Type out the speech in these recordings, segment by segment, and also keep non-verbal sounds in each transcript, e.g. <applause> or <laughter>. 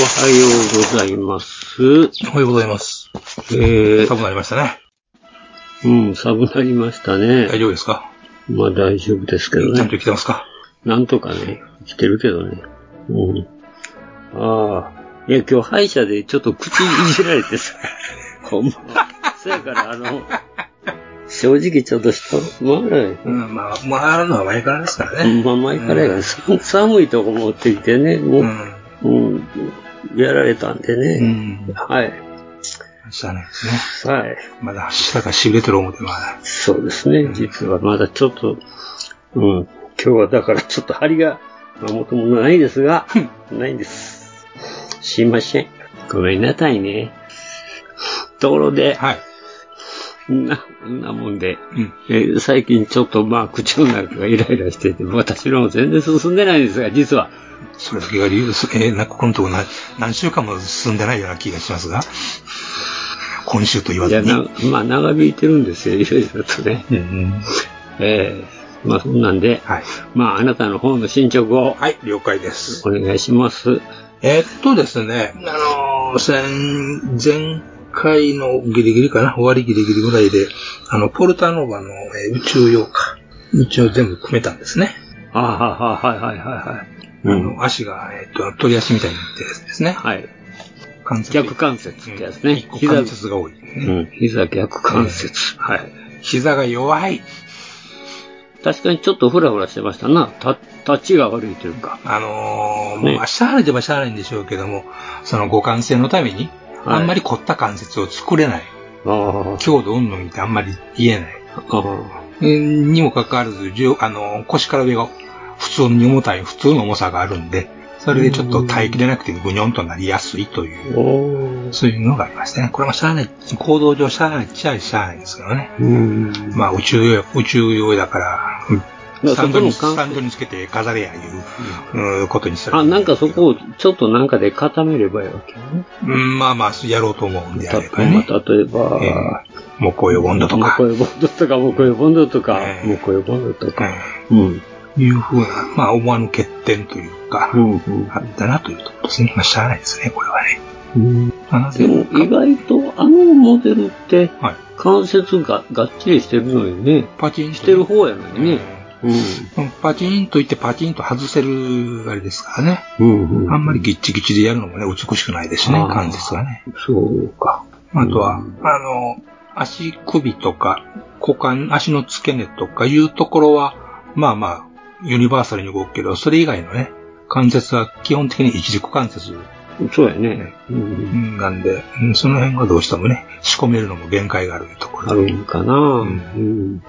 おはようございます。おはようございます。えー、寒くなりましたね。うん、寒くなりましたね。大丈夫ですか？まあ大丈夫ですけどちゃんとね。来てますか？なんとかね、来てるけどね。うん。ああ。いや、今日歯医者でちょっと口いじられてさ。<laughs> ほんま。そやから、あの、正直ちょっと人、まあね、うん、まあ、回るのは前からですからね。まあ前からやから、さ寒いとこ持ってきてね、もう、うん。うん、やられたんでうね。ん。はい。しゃあないですね。はい。まだ下が痺れてる思ってまだ。そうですね。実はまだちょっと、うん。今日はだからちょっと張りが、まあ、もともとないですが、ないんです。すいません。ごめんなさいね。ところで、はい。な、んなもんで、うん。えー最近ちょっとまあ口の中がイライラしてて、私のも全然進んでないんですが、実は。それだけが理由です。えー、な、ここのとこ何何週間も進んでないような気がしますが。今週と言わいや、ずに。な、まあ長引いてるんですよ、いろいろとね。うんうん。えーまあそんなんで、はい。まああなたの方の進捗をはい、了解です。お願いします。えーっとですね、あのー、先、前回のギリギリかな終わりギリギリぐらいで、あの、ポルタノーバの、えー宇宙用か。一応全部組めたんですね。ああ、はいはいはいはいはい。あの、足が、えーっと、鳥足みたいになってるやつですね。はい。関節逆関節ってやつね。一個関節が多い、ねうん。膝逆関節。はい。膝が弱い。確かにちょっとフラフラしてましたな。た、立ちが悪いというか。あのーねまあ、しゃあないではしゃあないんでしょうけども、その互換性のために、はいあんまり凝った関節を作れない。強度運動ってあんまり言えない。にもかかわらず、あの、腰から上が普通に重たい、普通の重さがあるんで、それでちょっと耐えきれなくてぐにょんとなりやすいといあ。う、そういうのがありましたね。これもしゃあない、行動上しゃあないっちゃしゃあないんですけどね。うん。まあ宇宙用、宇宙用だから、うんまあスタンドに、ンドにつけて飾れやいう、うんことにする。あ、なんかそこをちょっとなんかで固めればいいわけね。うん、まあまあ、やろうと思うんであればたね。例えば、えー、木工用ボンドとか木、工用ボンドとか、木工用ボンドとか、ええ木工用ボンドとか。ううん。んいうふうな、まあ思わぬ欠点というか、うん。うんあったなというところですね。まあ、しゃあないですね、これはね。うん。でも意外とあのモデルってはい。関節ががっちりしてるのにね、パチンしてる方やのにね。うん。うんパチンといってパチンと外せるあれですからね。うん、うん。あんまりギッチギチでやるのもね、美しくないですしね関節がね。そうか。あとは、うんあの、足首とか、股間、足の付け根とかいうところは、まあまあ、ユニバーサルに動くけど、それ以外のね、関節は基本的に一軸関節そうやね。うん。なんで、うんその辺はどうしてもね、仕込めるのも限界があるところあるんかな。うんん。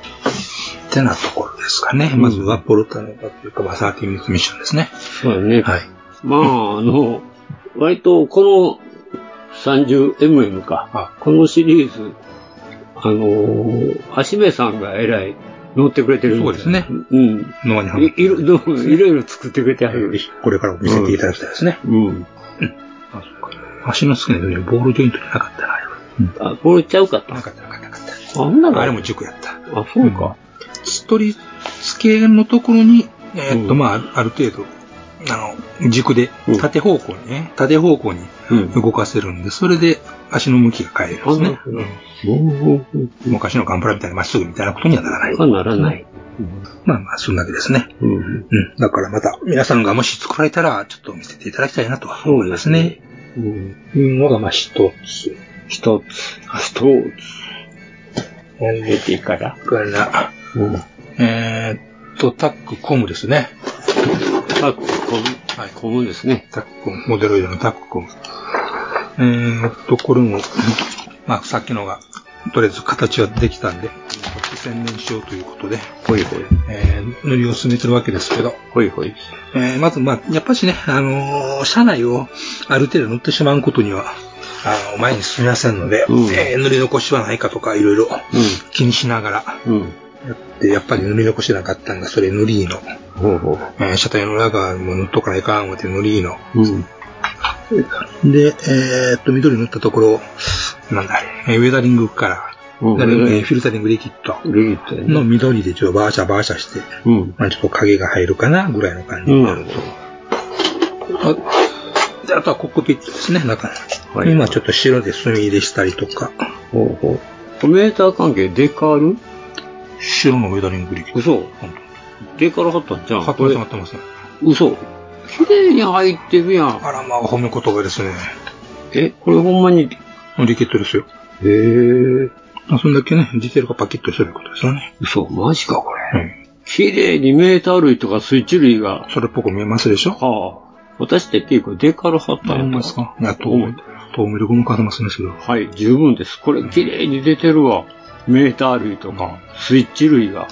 ってなところですかね。うんまずはポルタノバというか、まあ、サーティミッツミッションですね。そうやね。はい。まあ、あの、割とこの 30mm か。あこのシリーズ、あのー、足部さんが偉い乗ってくれてるんそうですねうん。沼にはいいろいろ作ってくれてある。これからも見せていただきたいですね。うん。あそうか足の付け根にボールジョイントじゃなかったな、あれは。あ、これちゃうかった。なかった、なかった、なかった。あんなのあれも塾やった。あ、そうか。取り付けのところに、えーっと、うんまあ、ある程度、あの、軸でうん、縦方向にね、縦方向にうん。動かせるんで、それで足の向きが変えるんですね。昔のガンプラみたいなまっすぐみたいなことにはならない。はならない。まあまあ、そんだけですね。うん。うん。だからまた、皆さんがもし作られたら、ちょっと見せていただきたいなとは思いますね。うん。のが、まあ、一つ。一つ。一つ。出てから。から、うん。えーっと、タックコムですね。タックコム。はいコムですね。タックコム、モデロイドのタックコム。えーっと、これも、まあ、さっきのが、とりあえず形はできたんで、こっち専念しようということで、ほいほい。えー塗りを進めてるわけですけど、ほいほい。えーまず、まあ、やっぱしね、あのー車内をある程度塗ってしまうことには、あの前に進みませんので、うんえー塗り残しはないかとか、いろいろ気にしながらうん。やって、やっぱり塗り残しなかったんが、それ塗りの、ほうほう。えー車体の裏側も塗っとかないかん思って塗りの。うん。で、えーっと、緑塗ったところ、なんだ、えーウェザリングから、うんえーフィルタリングリキッド。の緑でちょっとバーシャバーシャして、うん。まあちょっと影が入るかな、ぐらいの感じうん。になると。あで、あとはコックピットですね、中の。はい今ちょっと白で墨入れしたりとか、ほうほう。メーター関係デカール白のウェザリングリキ。嘘本デカール貼ったん？じゃん。当。これ貼ってます、貼って嘘。綺麗に入ってるや。ん。あら、まあ、褒め言葉ですね。え、これほんまに？リキッドですよ。へえ。まあそんだけね、ディテールがパキッとしてることですよね。嘘、マジかこれ。うん。綺麗にメーター類とかスイッチ類が。それっぽく見えますでしょ？はあ。私って結構デカール貼ったんやと思いますか？いや、透明、透明でごまかせますね、それは。はい、十分です。これ綺麗に出てるわ。メーター類とか、スイッチ類が。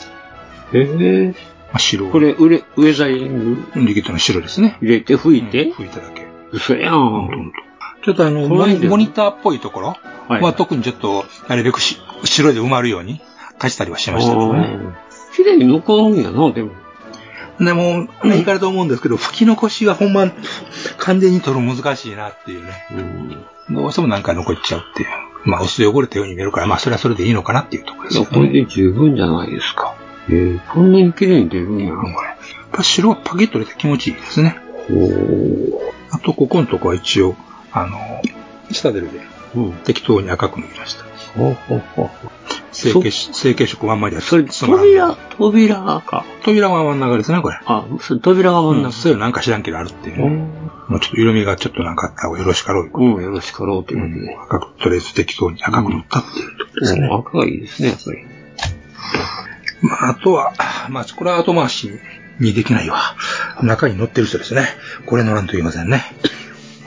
ええまあ、白。これ、ウレ、ウェザリングリキッドの白ですね。入れて吹いて、うん拭いただけ。嘘やほんとほん。んとちょっとあの、モニモニターっぽいところはいは特にちょっと、なるべくし白で埋まるように足したりはしましたけどね。うん綺麗に残るんやな、でも。でも、ね、いかれと思うんですけど、吹き残しはほんま、完全に取る難しいなっていうね。うん。どうしてもなんか残っちゃうっていう。まあ、薄汚れたように見えるから、まあ、それはそれでいいのかなっていうところです、よね。これで十分じゃないですか。ええこんなに綺麗に出るんやな、これ。やっぱ白はパキッと出て気持ちいいですね。ほう。あと、ここのとこは一応、あの、下出るでうん。適当に赤く塗りました。ほうほうほう。成形し、成形色まんまでやそれ、扉、扉か。扉は真ん中ですね、これ。あ、それ扉が真んうん、中。そういうのなんか知らんけどあるっていうね。もうちょっと色味がちょっとなんかあったよろしかろういうん、よろしかろうということで。赤く、とりあえず適当に赤く塗ったっていうところですね。うん赤がいいですね、やっぱり。まあ、あとは、まあ、これは後回しにできないわ。中に乗ってる人ですね。これ乗らんと言いませんね。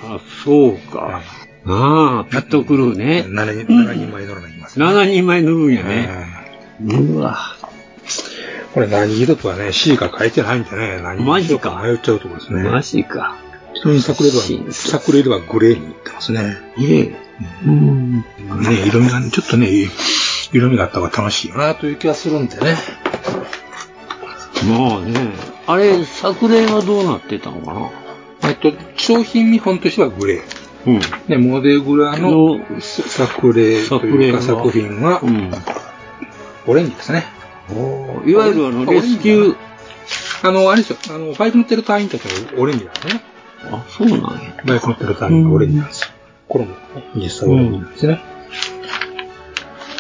あ、そうか。ああ、ピットクルーね。7人、7人前乗らないません。7人前塗るんやね。ね。うわ。これ何色とはね、C が書いてないんでね、何色か迷っちゃうところですね。マジか。ちなみにサクレードは、シンサクレードはグレーにいってますね。いえ。うん。ね、色味がね、ちょっとね、色味があった方が楽しいよなという気がするんでね。まあね。あれ、作例はどうなってたのかな？えっと、商品見本としてはグレー。うん。で、モデグラのの作例というか作品はう、ん。オレンジですね。いわゆるあの、レスキュー。あの、あれですよ、あの、バイク乗ってる隊員たちのオレンジなんですね。あ、そうなんや。バイク乗ってる隊員がオレンジなんですよ。これも実際オレンジなんですね。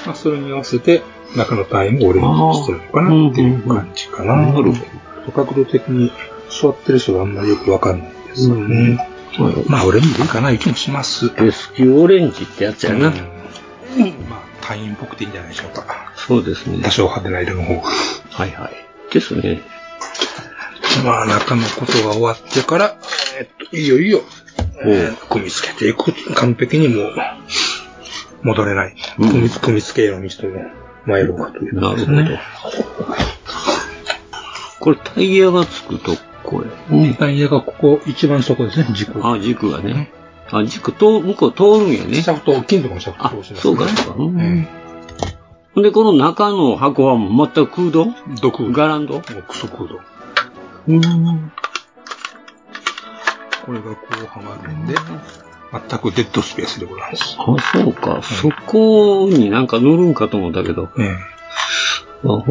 まあ、それに合わせて、中の隊員もオレンジにしてるのかなっていう感じかな。なるほど。角度的に座ってる人があんまりよくわかんないんですよね。まあ、オレンジでいいかな、いう気もします。レスキューオレンジってやつやな。うんまあ、隊員っぽくていいんじゃないでしょうか。そうですね多。少派手な色の方が。はいはい。ですね。まあ、中のことが終わってから、えっと、いよいよ、えー組み付けていく。完璧にもう、戻れない。うん組み組み付けへの道というかというところなるほど。これタイヤがつくとこやね。タイヤがここ、一番そこですね、軸。あ、軸がね。あ、軸と、向こう通るんやねシ。ャフト、金属のシャフト通し、ますそうか、そうか。うんで、この中の箱はもう全く空洞毒。ガランドもうクソ空洞。うん。これがこうはまるんで、全くデッドスペースでございます。あ、そうか。そこになんか塗るんかと思ったけど、えあ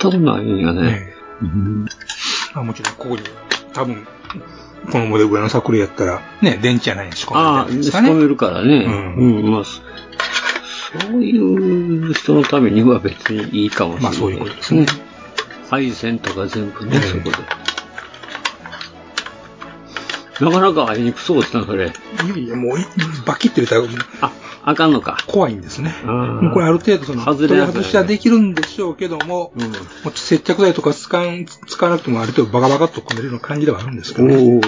全くないんやね。えうんえあもちろん、ここに、多分、このモデルぐらいの作例やったら、ね、電池やないに仕込ああ、めてるんですかね。仕込めるからね。うんうん、まあ、そそういう人のためには別にいいかもしれない。まあそういうことですね。配線とか全部ね、ええそこで。なかなか会いにくそうですな、それ。いやいや、もうい、バキッて入れたら、あ、あかんのか。怖いんですね。これある程度その、外れ取り外しはできるんでしょうけども、うん。もう接着剤とか使わん使わなくてもある程度バカバカっと組めるような感じではあるんですけど、ね。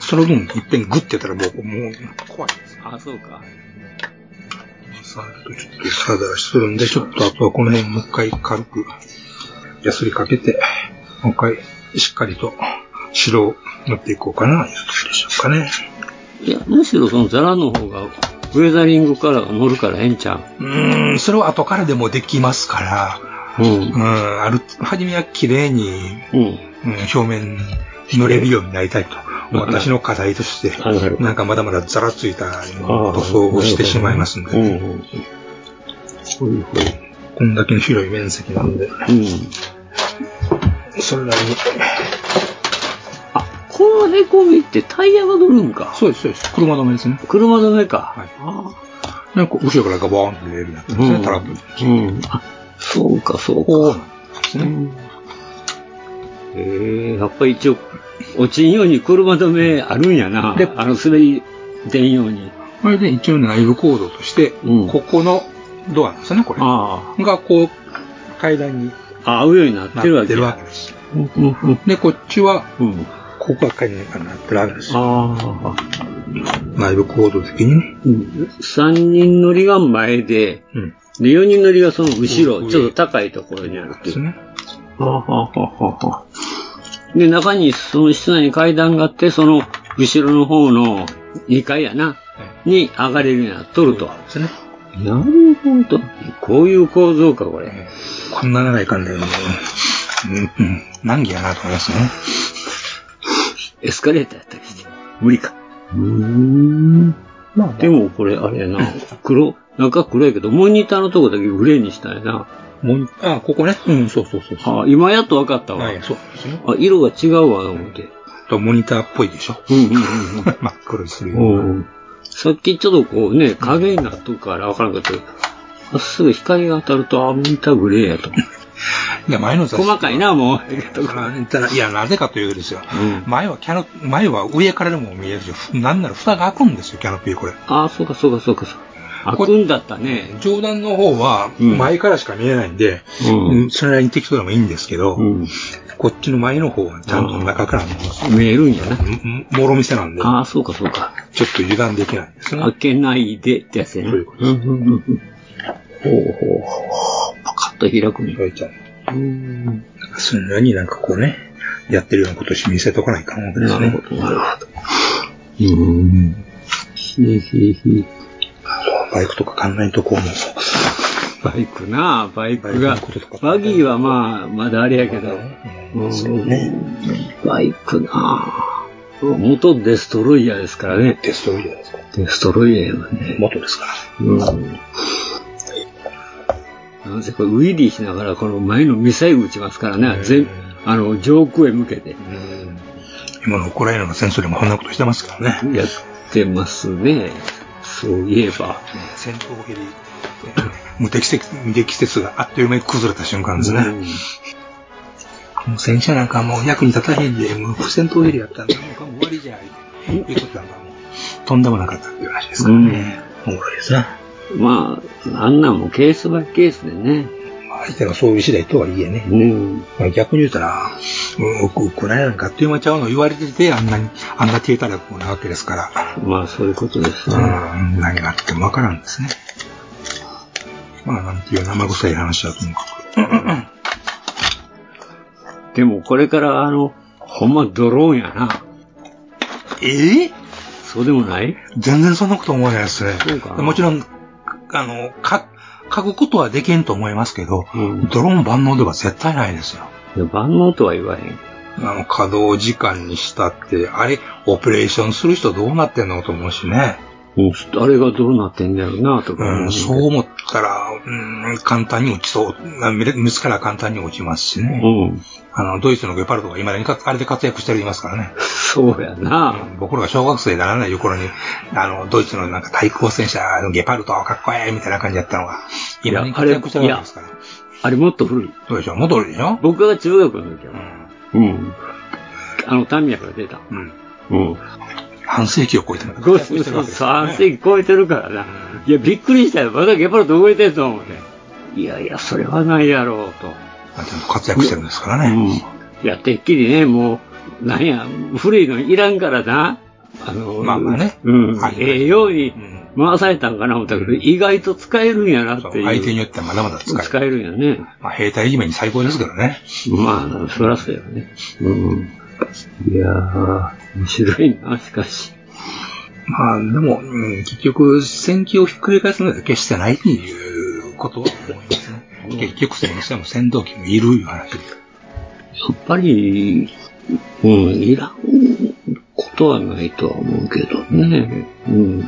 その分、いっぺんグッてやったらもう、もう、怖いです。あ、そうか。さんとちょっとサラダラするんで、ちょっとあとはこの辺もう一回軽く、ヤスリかけて、もう一回しっかりと白を塗っていこうかな、いうとこでしょうかね。いや、むしろそのザラの方が、ウェザリングカラーが乗るからええんちゃう？うーん、それは後からでもできますから、うん。うん、ある、初めは綺麗に、うん。うん、表面塗れるようになりたいと。私の課題としてなんかまだまだザラついたのと遭遇してしまいますんで、うん。こんだけの広い面積なんで、うん。それなりに。あ、この凹みってタイヤが乗るんか。そうです、そうです。車止めですね。車止めか。はいあなんか後ろからガボーンって出るようになってあますね、タラップに。うん。あ、そうか、そうこうか。なんですね。うんええやっぱり一応、落ちんように車止めあるんやな。であの、滑り出んように。これで一応内部コードとして、うんここのドアなんですよね、これ。あがこう、階段にあ。合うようになっなてるわけです。うんうんうんで、こっちは、うん。ここが階段になってるわけです。ああ。内部コード的にね。うん。3人乗りが前で、うん。で、4人乗りがその後ろ、うんちょっと高いところにあるっていう。ですね。はあはあはあはあはあで、中に、その室内に階段があって、その後ろの方の2階やな、に上がれるようになっとると。ですね。なるほど。こういう構造か、これ。こんな長い感じで、うん、うん、難儀やなと思いますね。エスカレーターやったりして。無理か。うーん。まあ、でもこれ、あれやな、黒、中黒やけど、モニターのとこだけグレーにしたんやな。もう、あ、ここね。うん、そうそうそうそう。あ、今やっと分かったわ。はい、そうですね。あ、色が違うわ、思って。とモニターっぽいでしょ。うんうんうん <laughs> 真っ黒にするよう。さっきちょっとこうね、影になっとくから分からんかったけど、まっすぐ光が当たると、あ、モニターグレーやと。いや、前の雑誌細かいな、もう。いや、なぜかというとですよ。うん前はキャノ、前は上からでも見えるし、ふなんなら蓋が開くんですよ、キャノピーこれ。あ、そうかそうかそうかそうか。開くんだったね。上段の方はうん前からしか見えないんで、うんうんそれなりに適当でもいいんですけど、うん。こっちの前の方はちゃんと中から見えるんやな。んもろ見せなんで、ああ、そうかそうか。ちょっと油断できないですね。開けないでってやつやね。そういうことうんうんうんうん。ほうほうほう。ッと開くんや。開いちゃう。うん。そんなになんかこうね、やってるようなことし見せとかないかんわけですね。なるほど、なるほど。うん。ひひひ。バイクとか考えんとこうも。バイクなバイクバイクが。バギーはまあ、まだあれやけど。うんそうね。バイクな元デストロイヤーですからね。テストいいじゃないですか。デストロイヤーはね。元ですから。うん。なんせこれウィリーしながらこの前のミサイル撃ちますからね。全、あの、上空へ向けてうん今のウクライナの戦争でもこんなことしてますからね。やってますね。そういえば。戦闘ヘリ、えー無適切、無適切があっという間に崩れた瞬間ですね。もう戦車なんかもう役に立たへんで、もう戦闘ヘリやったらもう終わりじゃい。いうことなんかもう、とんでもなかったっていう話ですからね。おもろいですな。まあ、あんなんもケースバイケースでね。まあ相手がそういう次第とはいえね。うん。まあ、逆に言うたら、うんウクライナなんかあっという間ちゃうの言われてて、あんなに、あんな低たらくなわけですから。まあ、そういうことですうね。ん、何があってもわからんですね。まあ、なんていう生臭い話はともかく。でもこれからあの、ほんまドローンやな。ええそうでもない全然そんなこと思わないですねそうか。なもちろん、あの、か、書くことはできんと思いますけど、うんドローン万能では絶対ないですよ。いや万能とは言わへん。あの、稼働時間にしたって、あれ、オペレーションする人どうなってんのと思うしね。うんあれがどうなってんだろうな、とか思うん、そう思ったら、うん、簡単に落ちそう。見つから簡単に落ちますしね。うん。あの、ドイツのゲパルトが今だにかあれで活躍してるいますからね。そうやな。僕らが小学生にならない頃に、あの、ドイツのなんか対空戦車のゲパルトかっこええみたいな感じだったのが、今に活躍してるわけですから。あれもっと古い。そうでしょ？戻るでしょ？僕が中学の時はう。ん。うん。あの、タミヤから出た。うん。うん。半世紀を超えてるごそうそうそう、3世紀超えてるからな。いや、びっくりしたよ。まだゲパルト動いてると思うね。いやいや、それはないやろうと。ちゃんと活躍してるんですからね。うん。いや、てっきりね、もう、なんや、古いのいらんからな。あの、まあまあねうん。はいええようにうん回されたんかな思ったけど、意外と使えるんやなっていう。相手によってはまだまだ使える。使えるんやね。まあ、兵隊いじめに最高ですけどね。まあ、そらそうやね。うん。いやー、面白いな、しかし。まあ、でも、うん、結局、戦記をひっくり返すのは決してないっていうことは思いますね。結局、それにしても戦闘機もいるいう話で。やっぱり、うん、いらんことはないとは思うけどね。うん。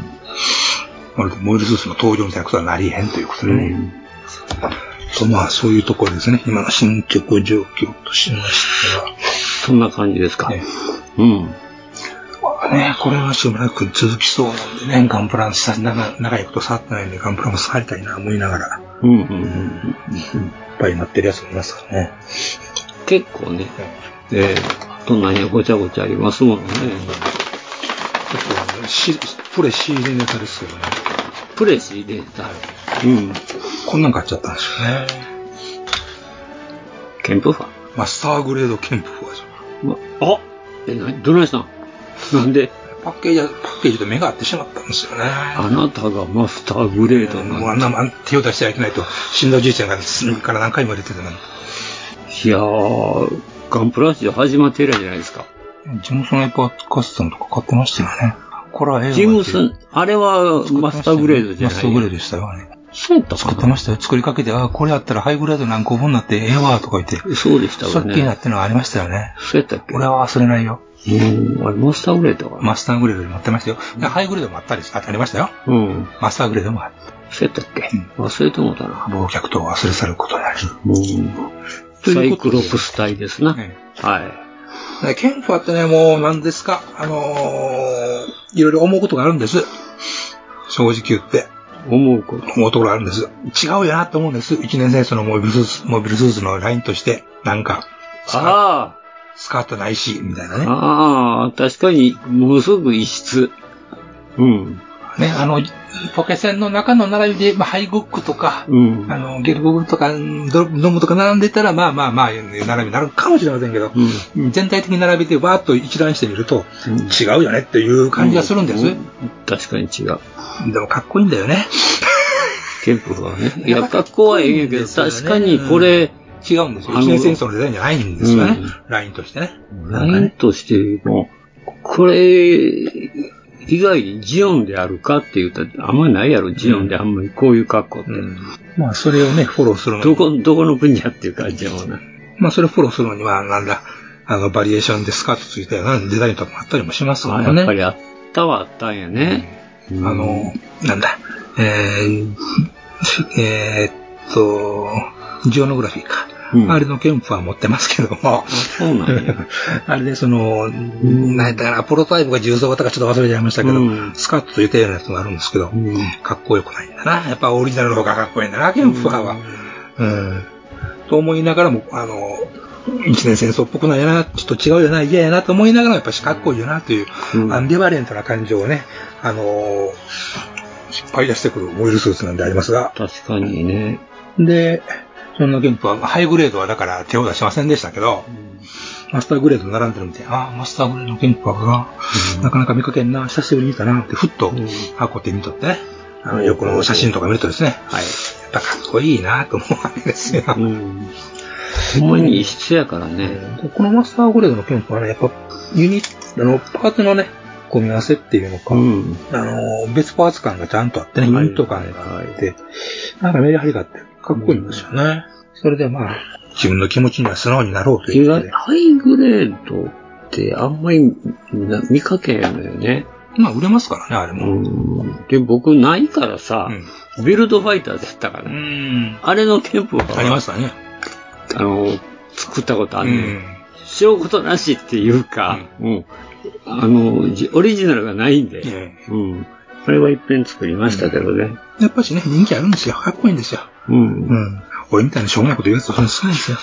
まるで燃えるスーツの登場みたいなことはなりへんということでね。とまあ、そういうところですね。今の進捗状況としましては。そんな感じですか。ねうん。まあね、これはしばらく続きそうなんでね、ガンプランさ、長長いこと触ってないんで、ガンプラも触りたいな思いながら、うんうんうん。いっぱいになってるやつもいますからね。結構ね、えー、あと何やごちゃごちゃありますもんね。あとしプレ仕入れネタですよね。プレス入れた。うん。こんなん買っちゃったんですよね。ケンプファマスターグレードケンプフォージまあ、え、な、どないしたん？なんでパッケージ、パッケージと目が合ってしまったんですよね。あなたがマスターグレードもうあなんんな、手を出してはいけないと、死んだおじいちゃんが隅から何回も出てたのに。いやー、ガンプラジオ始まって以来じゃないですか。ジムソンエパーカスタムとか買ってましたよね。これはジムスン、あれはマスターグレードじゃないマスターグレードでしたよ、あれ。そうやった作ってましたよ。作りかけて、あこれやったらハイグレード何個分になってええわ、とか言って。そうでしたわさっきになね。ってのがありましたよね。そうやったっけ？俺は忘れないよ。うん、あれマスターグレード。マスターグレードで持ってましたよ。でハイグレードもあったりし、あありましたよ。うん。マスターグレードもあった。そうやったっけ？忘れてもうたな。忘却と忘れ去ることになる。うん。サイクロプス体ですな。ねはい。ねケンファってね、もう何ですか、あのー、いろいろ思うことがあるんです。正直言って。思うこと。思うところあるんです。違うよなと思うんです。一年生そのモビルスーツ、モビルスーツのラインとして、なんか、スカあスカートないし、みたいなあ、ね。ああ、確かに、ものすごく異質。うん。ね、あの、ポケセンの中の並びで、まあ、ハイゴックとか、うん。あの、ゲルゴブとか、ドドムとか並んでたら、まあまあまあ、並びになるかもしれませんけど、うん。全体的に並べてわーっと一覧してみると、うん違うよねっていう感じがするんです。う確かに違う。でもかっこいいんだよね。ケンプはね。<laughs> いや、格好はいいんやけど、かっこいいんです確かにこれ、違うんですよ。あの一年戦争のデザインじゃないんですよね。うんラインとしてね。ラインとしても、これ、以外にジオンであるかって言ったら、あんまりないやろ、ジオンであんまりこういう格好って。まあ、それをね、フォローするのにどこ、どこの分野っていう感じやもんな。まあ、それをフォローするのには、なんだ、あの、バリエーションでスカートついたようなデザインとかもあったりもしますからね。あやっぱりあったはあったんやね。あの、なんだ、えー、えーっと、ジオノグラフィーか。うんあれのケンプは持ってますけども、そうなんや。<laughs> あれでその、なんだかな、プロタイプが重曹型かちょっと忘れちゃいましたけど、うんスカートという程度のやつがあるんですけど、うんかっこよくないんだな。やっぱオリジナルの方がかっこいいんだな、ケンプは。うん。と思いながらも、あの、一年戦争っぽくないな、ちょっと違うよな、嫌やなと思いながらもやっぱしかっこいいよなという、うんアンビバレントな感情をね、あのー引っ張り出してくるモイルスーツなんでありますが、確かにね。で、そんなケンプは、ハイグレードはだから手を出しませんでしたけど、マスターグレード並んでるみたいな、ああ、マスターグレードのケンプはが、なかなか見かけんな、久しぶりに見たなって、ふっとうん箱って見とってね、あの、横の写真とか見るとですね、はい。やっぱかっこいいなと思うわけですよ。うん。ほんまに異質やからね。でこのマスターグレードのケンプはね、やっぱ、ユニあの、パーツのね、組み合わせっていうのか、うん。あの、別パーツ感がちゃんとあってね、ユニット感があって、なんかメリハリがあって、かっこいいんですよね。それでまあ、自分の気持ちには素直になろうとい意うことで。外ハイグレードってあんまりな見かけへんのよね。まあ、売れますからね、あれうも。ん。で、僕ないからさ、ビルドファイターだったかうら、ん。あれのケンプは、ありましたね。あの、作ったことあうんねん。ん。証拠となしっていうか、うん。あの、じオリジナルがないんで、えうん。これは一遍作りましたけどね。えやっぱしね、人気あるんですよ。かっこいいんですよ。うんう。ん。俺みたいなしょうもないこと言うやつは少ないですよ。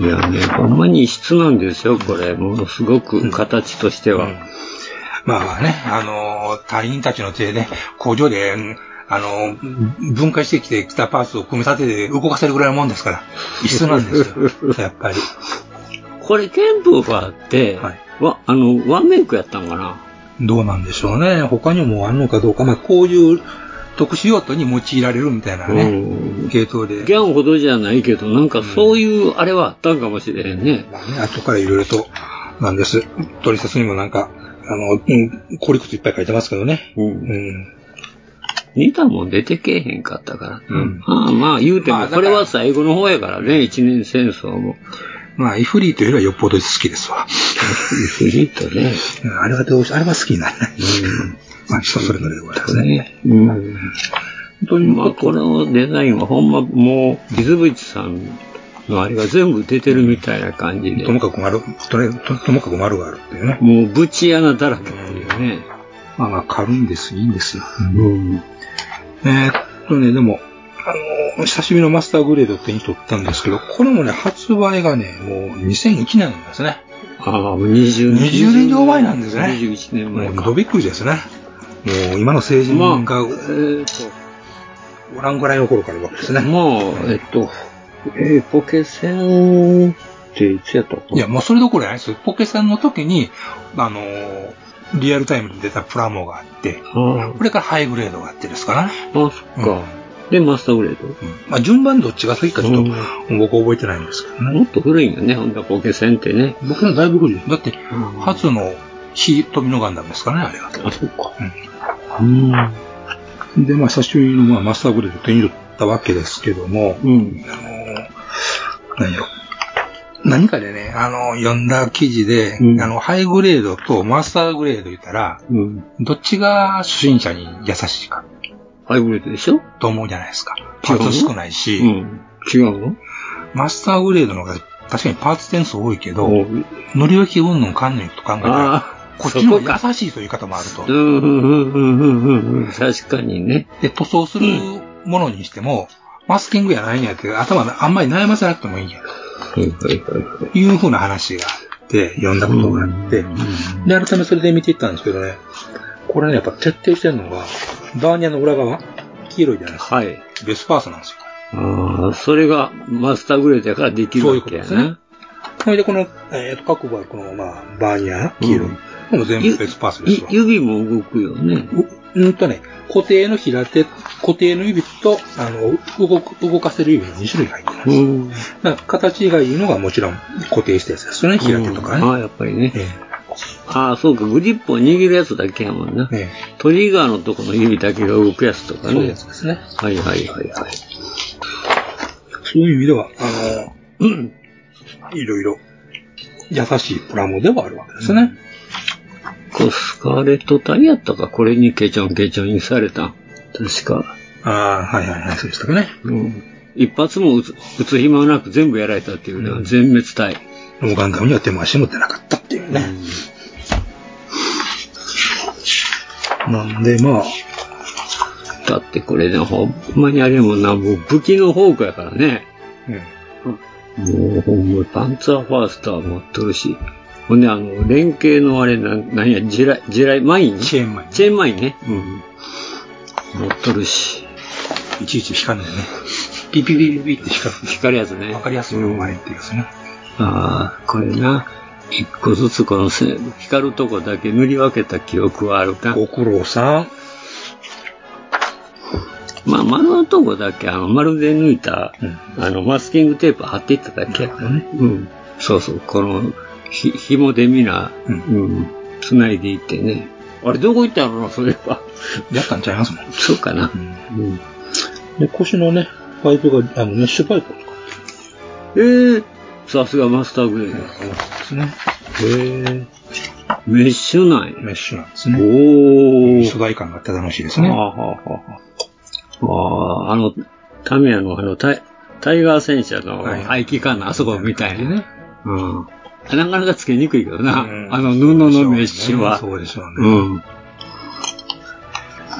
いやね、ほんまに異質なんですよ、これ。ものすごく形としては。まあね、あの、隊員たちの手で、工場で、うんあの、分解してきてきたパーツを組み立てて動かせるぐらいのもんですから、異質なんですよ。<laughs> やっぱり。これ、ケンプーバーって、はいわ、あの、ワンメイクやったんかな？どうなんでしょうね。他にもあんのかどうか。まあ、こういう特殊用途に用いられるみたいなね、うん系統で。ギャンほどじゃないけど、なんかそういうあれはあったんかもしれへんね。まあね、後からいろいろと、なんです。取説にもなんか、あの、うん、効率いっぱい書いてますけどね。うんうん。似たもん出てけえへんかったから。うんまあまあ言うても、これは最後の方やからね、一年戦争も。まあ、イフリートよりはよっぽど好きですわ。フリートね。うんあれはどうし、あれは好きになるね。まあ、人それぞれでございますね。ね。うん。というまあ、このデザインはほんまもう、水渕さんのあれが全部出てるみたいな感じでと。もかく丸、とねとともかく丸があるっていうね。もう、ぶち穴だらけっていうね。まあまあ、軽いんです、いいんですよ。うん。えーっとね、でも、あの、久しぶりのマスターグレードを手に取ったんですけど、これもね、発売がね、もう2001年なんですね。ああ、もう20 20年以上前なんですね21年前か。もうドびっくりですね。もう今の成人まあ、がえーおらんぐらいの頃からですと、ね。まあ、えっと、えーポケセンっていつやったかいや、もうそれどころじゃないですよ。ポケさんの時に、あのーリアルタイムで出たプラモがあって、あこれからハイグレードがあってですからね。あ、あそっか。で、マスターグレード。うんまあ、順番どっちが先かちょっと、僕覚えてないんですけどね。もっと古いんよね、ほんとポケセンってね。僕のだいぶ古いです。だって、ん初の火飛びのガンダムですからね、あれは。あ、そっか。うんうん。で、まあ、久しぶりの、まあ、マスターグレードを手に入れたわけですけども、うん。あのー何やろ。何かでね、あの、読んだ記事で、うんあの、ハイグレードとマスターグレード言ったら、うん。どっちが初心者に優しいかハイブレードでしょ？と思うじゃないですか。パーツ少ないし、うん。違うのマスターグレードの方が確かにパーツ点数多いけど、お乗り置き云々かんぬんと考えたら、こっちの方が優しいという言い方もあるとう。ん、うん、うん、うん、うん、うん。確かにね。で、塗装するものにしても、マスキングやないんやって頭あんまり悩ませなくてもいいんやはい、はい、はい。というふうな話があって、読んだことがあって、で、改めそれで見ていったんですけどね、これね、やっぱ徹底してるのが、バーニャの裏側、黄色いじゃないですか。はい。ベスパースなんですよ。ああ、それがマスターグレードやからできるそういうことですね。。それで、この、えっ、と、各部はこの、まあ、バーニャ、黄色い。うん全部ベスパースですわ。ゆ指も動くよね。ううんとね、固定の平手、固定の指と、あの、動く、動かせる指の2種類入ってます。うん。だから形がいいのがもちろん固定したやつですよね、平手とかね。ああ、やっぱりね。えああ、そうか、グリップを握るやつだけやもんな。ええトリガーのとこの指だけが動くやつとかね。えそういうやつですね。はいはいはいはい。そういう意味では、あの、うんいろいろ優しいプラモではあるわけですね。こうスカーレットタイやったか、これにケチョンケチョンにされた。確か。ああ、はいはいはい、そうでしたかね。うん。一発も撃つ暇なく全部やられたっていうのは全滅隊。もうガンダムには手も足も出なかったっていうね。なんで、まあ、だってこれね、ほんまにあれもんな、もう武器の宝庫やからね。もうほんまパンツァーファースター持っとるし。ほんであの、連携のあれな、なんや、地雷、地雷、マイン？チェーンマインチェーンマインね。うん。持っとるし。いちいち光るんだよね。ピピピピピって光る。光るやつね。わかりやすいの前っていうやつね。ああ、これな。一個ずつこのせ光るとこだけ塗り分けた記憶はあるか。ご苦労さん。まあ、丸のとこだけ、あの、丸で抜いた、うあの、マスキングテープ貼っていっただけやからね。うん。そうそう、この、ひ、紐でみな、ううんん、繋いでいってね。あれ、どこ行ったの？それは。やったんちゃいますもん。そうかな。うんうん。で、腰のね、パイプが、あの、メッシュパイプを使ええー、さすがマスターグレード。うんですね。へえ。メッシュなんや。メッシュなんですね。おー。素材感があって楽しいですね。はあ、はあはあはあ、の、タミヤのあのタイ、タイガー戦車のはい排気管のあそこみたいなね。ね。うん。なかなかつけにくいけどな。うんあの布のメッシュは。そうでしょうね。うん。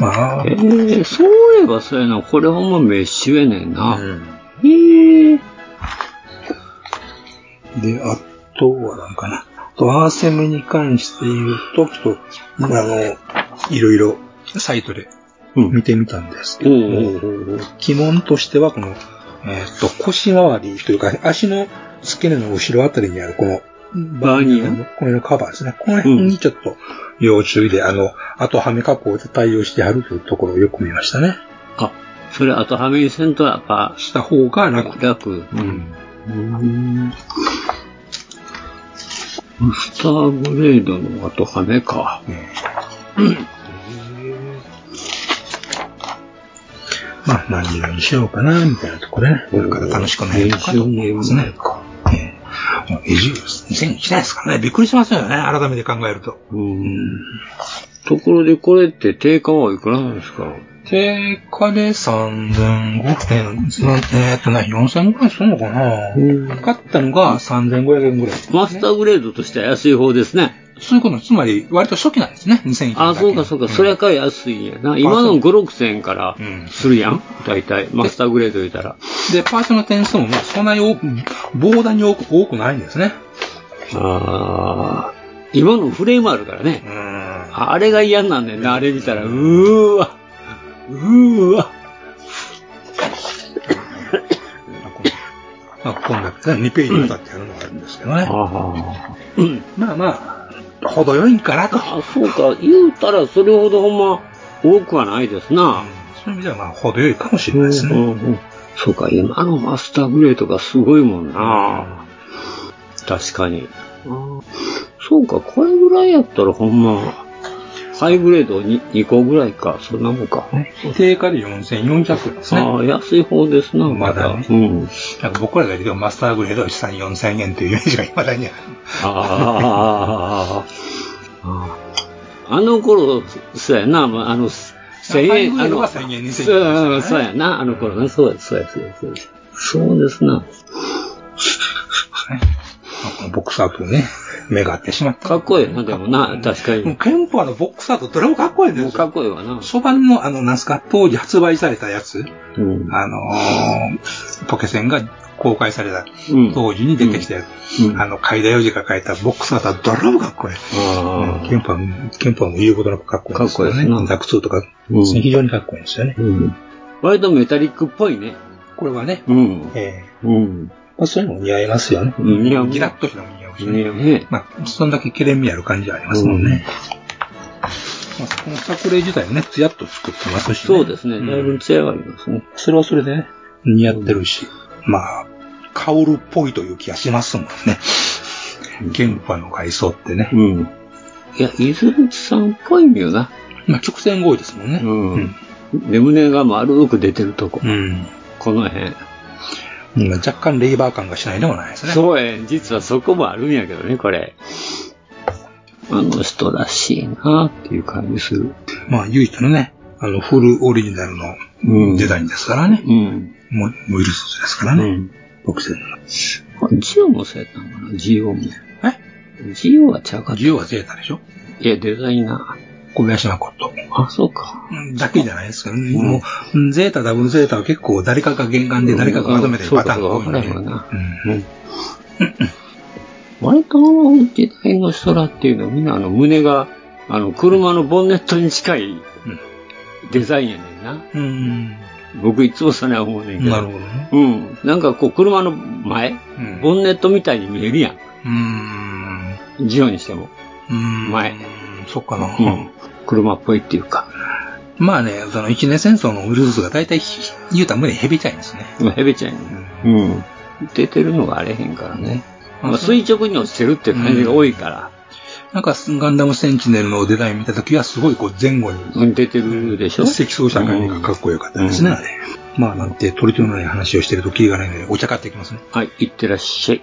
まあ、ええそういえばそうやな。これほんまメッシュやねんな。うんへえ。で、あとはなんかな。あと、アーセムに関して言うと、ちょっと、あの、いろいろサイトでうん。見てみたんですけおど疑問としては、この、えっと、腰回りというか、足の付け根の後ろあたりにある、このバーニアこれのカバーですね。この辺にちょっと要注意で、あの、後はめ加工で対応してあるというところをよく見ましたね。あ、それ後はめにせんとやっぱ、した方が楽。楽。うん。うん。マスターグレードの後はめか。まあ、何色にしようかな、みたいなとこね。これから楽しくなるとかと思いますね。ええもう20、2001年ですからね。びっくりしますよね。改めて考えると。うん。ところでこれって定価はいくらなんですか？定価で3500円、えーっとね、4000円ぐらいするのかな？買ったのが3500円ぐらい。マスターグレードとしては安い方ですね。そういうことつまり、割と初期なんですね、2001年。あ、そうかそうか。それやから安いんやな。今の5、6千円からするやん？大体。マスターグレード言うたら。で、パーツの点数もまあそんなに多く、膨大に多く多くないんですね。ああ。今のフレームあるからね。うん。あれが嫌なんねんな。あれ見たら、うーわ。うーわ。まあ、こんだけね、2ページにわたってやるのがあるんですけどね。あうん。まあまあ、程よいんかなと。あ、そうか。言うたらそれほどほんま多くはないですな。そういう意味ではまあ、程よいかもしれないですね。うんうんそうか、今のマスターグレードがすごいもんな。確かに。そうか、これぐらいやったらほんま、ハイグレード 2, 2個ぐらいか、そんなもんか。定価で4400円ですね。ああ、安い方ですな、まだね。うん。なんか僕らが言うとマスターグレードは3、4000円というイメージが未だにある。ああ、ああの頃、そうやな、まあ、あの、1000円、ハイグレードがの、1000円、2000円ね。やそうやな、あの頃ね、そうや、そうや、そうや、そうや。そうですな。ボックスアウトね、目が合ってしまった。かっこいいな、でもな、確かもうに。ケンポアのボックスアウトどれもかっこいいんですよ。かっこいいわな。初版のあの、なんすか、当時発売されたやつ、うん。あのーポケセンが公開されたうん当時に出てきたやつ、うんあの、海田洋次が書いたボックスアウトはどれもかっこいい。あケンポアも、ケンポアも言うことなくかっこいいですよね。かっこいいですなザク2とか、うん非常にかっこいいんですよね。うん。割とメタリックっぽいね。これはね、うん。えうん。えまあ、そういうのも似合いますよね。うん似合うギラッとしたのも似合うしねね。ね。まあ、そんだけケレン味ある感じはありますもんね。まあ、この作例自体もね、ツヤっと作ってますし、ね。そうですね。んだいぶ艶がありますね。それはそれでね、似合ってるし、まあ、カオルっぽいという気がしますもんね。ケンパの外装ってね。うん。いや、伊豆さんっぽいんよな。まあ、直線合意ですもんね。うん。で、胸が丸く出てるとこ。うん。この辺。うん若干レイバー感がしないでもないですね。そうや、実はそこもあるんやけどね、これ。あの人らしいなっていう感じする。まあ、唯一のね、あの、フルオリジナルのうんデザインですからね。うん。もう、モイルスですからね。うん。ボクセンの。あジオもそうやったのかな？ジオも。え？ジオはちゃうか。ジオはゼータでしょ？いや、デザイナ小林誠。ー。あ、そうか。うんだけじゃないですけどね。もううん、ゼータ、ダブルゼータは結構誰かが原案で誰かがまとめてるパターンが多いんで。そうん。割と時代の人らっていうのはみん。なあの胸が、あの車のボンネットに近いデザインやねん。な。うん。僕いつもそれは思うねん。けど。なるほどね。うん。なん。かこう車の前、うん。ボンネットみたいに見えるやん。うん。ジオにしても。うん。前。そっかな。うん。車っぽいっていうか。まあね、その一年戦争のウイルスが大体ひ言うたら胸ヘビちゃいんですね。まあヘベちゃんやね。うん。出てるのがあれへんからね。あまあ、垂直に落ちてるっていう感じが多いから。なんかガンダムセンチネルのデザイン見たときはすごいこう前後にうん出てるでしょ？赤装した感じがかっこよかったですね、あれ。まあなんて取り留めのない話をしてるとキリがないのでお茶買っていきますね。はい、いってらっしゃい。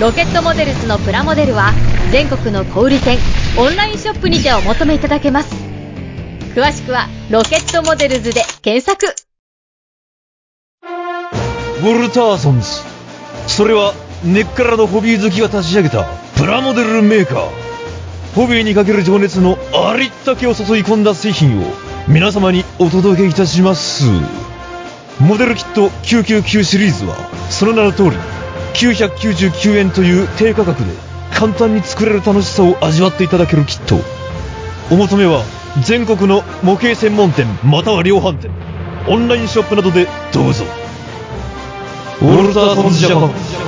ロケットモデルズのプラモデルは全国の小売店オンラインショップにてお求めいただけます。詳しくはロケットモデルズで検索。ウォルターソンズ。それは根っからのホビー好きが立ち上げたプラモデルメーカー。ホビーにかける情熱のありったけを注い込んだ製品を皆様にお届けいたします。モデルキット999シリーズはその名の通り999円という低価格で簡単に作れる楽しさを味わっていただけるキット。お求めは全国の模型専門店または量販店オンラインショップなどでどうぞ。ウォルターソンズジャパン。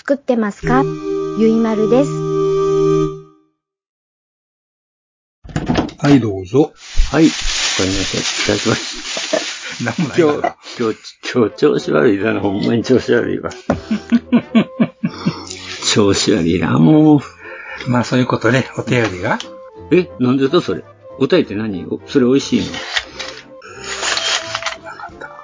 作ってますか？ゆいまるです。はい、どうぞ。はい。わかりました。いただきます。なんもない今日今日、今日調子悪いだな。ほんまに調子悪いわ。<laughs> 調子悪いな、もう。まあそういうことね、お便りが。え、なんでだそれ？お便りって何？おそれ美味しい